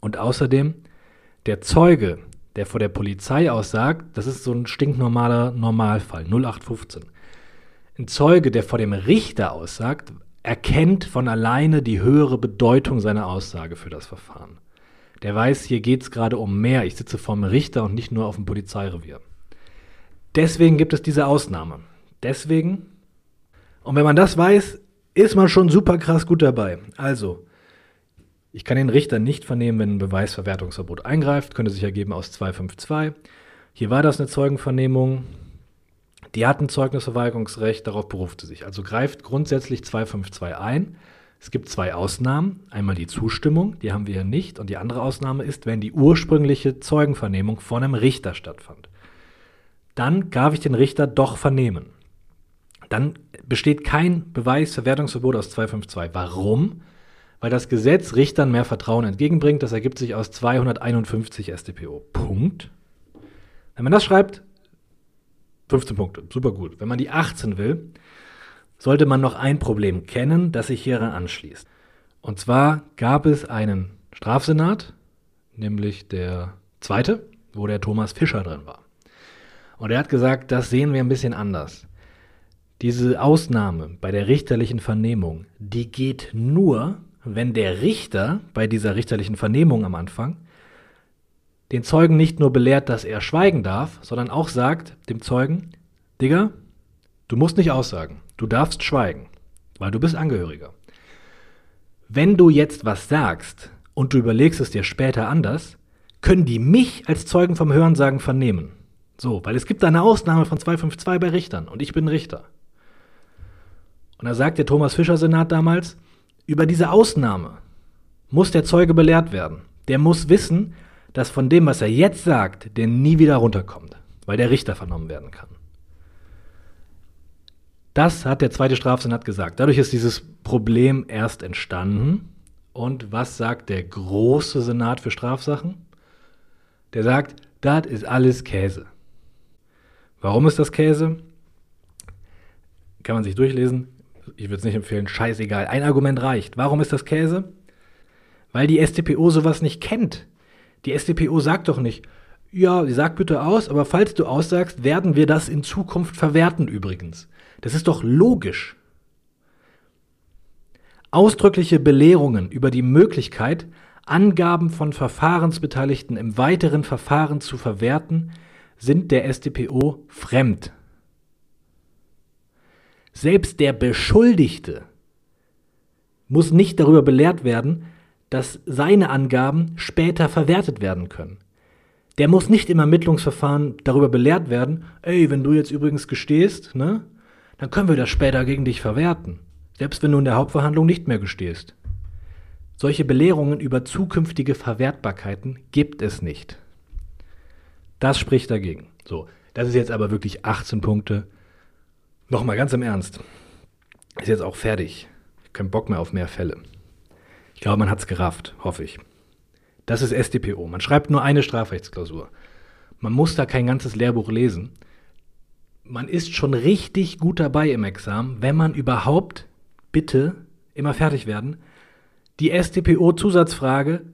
und außerdem der Zeuge, der vor der Polizei aussagt, das ist so ein stinknormaler Normalfall, 0815. Ein Zeuge, der vor dem Richter aussagt, erkennt von alleine die höhere Bedeutung seiner Aussage für das Verfahren. Der weiß, hier geht es gerade um mehr. Ich sitze vor dem Richter und nicht nur auf dem Polizeirevier. Deswegen gibt es diese Ausnahme. Deswegen. Und wenn man das weiß, ist man schon super krass gut dabei. Also, ich kann den Richter nicht vernehmen, wenn ein Beweisverwertungsverbot eingreift, könnte sich ergeben aus 252. Hier war das eine Zeugenvernehmung. Die hatten Zeugnisverweigerungsrecht, darauf beruft sie sich. Also greift grundsätzlich 252 ein. Es gibt zwei Ausnahmen. Einmal die Zustimmung, die haben wir hier nicht. Und die andere Ausnahme ist, wenn die ursprüngliche Zeugenvernehmung von einem Richter stattfand. Dann darf ich den Richter doch vernehmen. Dann besteht kein Beweisverwertungsverbot aus 252. Warum? Weil das Gesetz Richtern mehr Vertrauen entgegenbringt. Das ergibt sich aus 251 StPO. Punkt. Wenn man das schreibt, 15 Punkte, super gut. Wenn man die 18 will, sollte man noch ein Problem kennen, das sich hieran anschließt. Und zwar gab es einen Strafsenat, nämlich der zweite, wo der Thomas Fischer drin war. Und er hat gesagt, das sehen wir ein bisschen anders. Diese Ausnahme bei der richterlichen Vernehmung, die geht nur, wenn der Richter bei dieser richterlichen Vernehmung am Anfang den Zeugen nicht nur belehrt, dass er schweigen darf, sondern auch sagt dem Zeugen, Digga, du musst nicht aussagen, du darfst schweigen, weil du bist Angehöriger. Wenn du jetzt was sagst und du überlegst es dir später anders, können die mich als Zeugen vom Hörensagen vernehmen. So, weil es gibt eine Ausnahme von 252 bei Richtern und ich bin Richter. Und da sagt der Thomas Fischer Senat damals, über diese Ausnahme muss der Zeuge belehrt werden. Der muss wissen, dass von dem, was er jetzt sagt, der nie wieder runterkommt, weil der Richter vernommen werden kann. Das hat der zweite Strafsenat gesagt. Dadurch ist dieses Problem erst entstanden Und was sagt der große Senat für Strafsachen? Der sagt, das ist alles Käse. Warum ist das Käse? Kann man sich durchlesen. Ich würde es nicht empfehlen. Scheißegal. Ein Argument reicht. Warum ist das Käse? Weil die StPO sowas nicht kennt. Die StPO sagt doch nicht, ja, sag bitte aus, aber falls du aussagst, werden wir das in Zukunft verwerten übrigens. Das ist doch logisch. Ausdrückliche Belehrungen über die Möglichkeit, Angaben von Verfahrensbeteiligten im weiteren Verfahren zu verwerten, sind der StPO fremd. Selbst der Beschuldigte muss nicht darüber belehrt werden, dass seine Angaben später verwertet werden können. Der muss nicht im Ermittlungsverfahren darüber belehrt werden, ey, wenn du jetzt übrigens gestehst, ne, dann können wir das später gegen dich verwerten. Selbst wenn du in der Hauptverhandlung nicht mehr gestehst. Solche Belehrungen über zukünftige Verwertbarkeiten gibt es nicht. Das spricht dagegen. So, das ist jetzt aber wirklich 18 Punkte. Nochmal ganz im Ernst. Ist jetzt auch fertig. Kein Bock mehr auf mehr Fälle. Ich glaube, man hat es gerafft, hoffe ich. Das ist StPO. Man schreibt nur eine Strafrechtsklausur. Man muss da kein ganzes Lehrbuch lesen. Man ist schon richtig gut dabei im Examen, wenn man überhaupt, bitte, immer fertig werden, die StPO-Zusatzfrage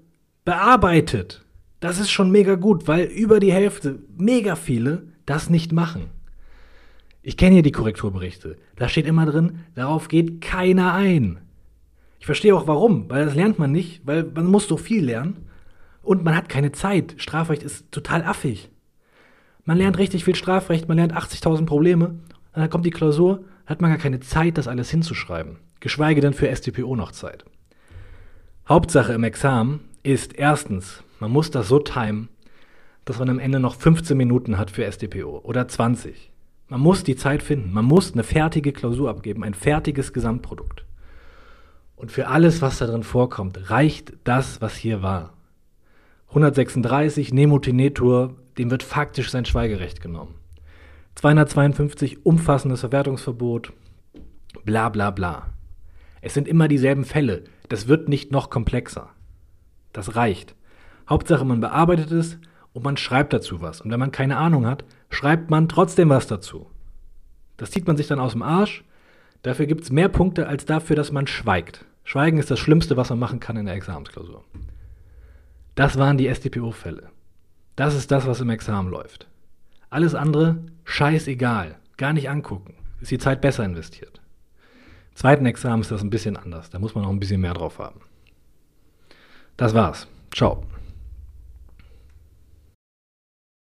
bearbeitet. Das ist schon mega gut, weil über die Hälfte, mega viele, das nicht machen. Ich kenne hier die Korrekturberichte. Da steht immer drin, darauf geht keiner ein. Ich verstehe auch warum, weil das lernt man nicht, weil man muss so viel lernen. Und man hat keine Zeit. Strafrecht ist total affig. Man lernt richtig viel Strafrecht, man lernt 80.000 Probleme. Dann kommt die Klausur, hat man gar keine Zeit, das alles hinzuschreiben. Geschweige denn für StPO noch Zeit. Hauptsache im Examen ist erstens, man muss das so timen, dass man am Ende noch 15 Minuten hat für StPO oder 20. Man muss die Zeit finden. Man muss eine fertige Klausur abgeben, ein fertiges Gesamtprodukt. Und für alles, was da drin vorkommt, reicht das, was hier war. 136 Nemotinetur, dem wird faktisch sein Schweigerecht genommen. 252 umfassendes Verwertungsverbot, bla bla bla. Es sind immer dieselben Fälle. Das wird nicht noch komplexer. Das reicht. Hauptsache, man bearbeitet es und man schreibt dazu was. Und wenn man keine Ahnung hat, schreibt man trotzdem was dazu. Das zieht man sich dann aus dem Arsch. Dafür gibt es mehr Punkte als dafür, dass man schweigt. Schweigen ist das Schlimmste, was man machen kann in der Examensklausur. Das waren die StPO-Fälle. Das ist das, was im Examen läuft. Alles andere, scheißegal. Gar nicht angucken. Ist die Zeit besser investiert. Zweiten Examen ist das ein bisschen anders. Da muss man noch ein bisschen mehr drauf haben. Das war's. Ciao.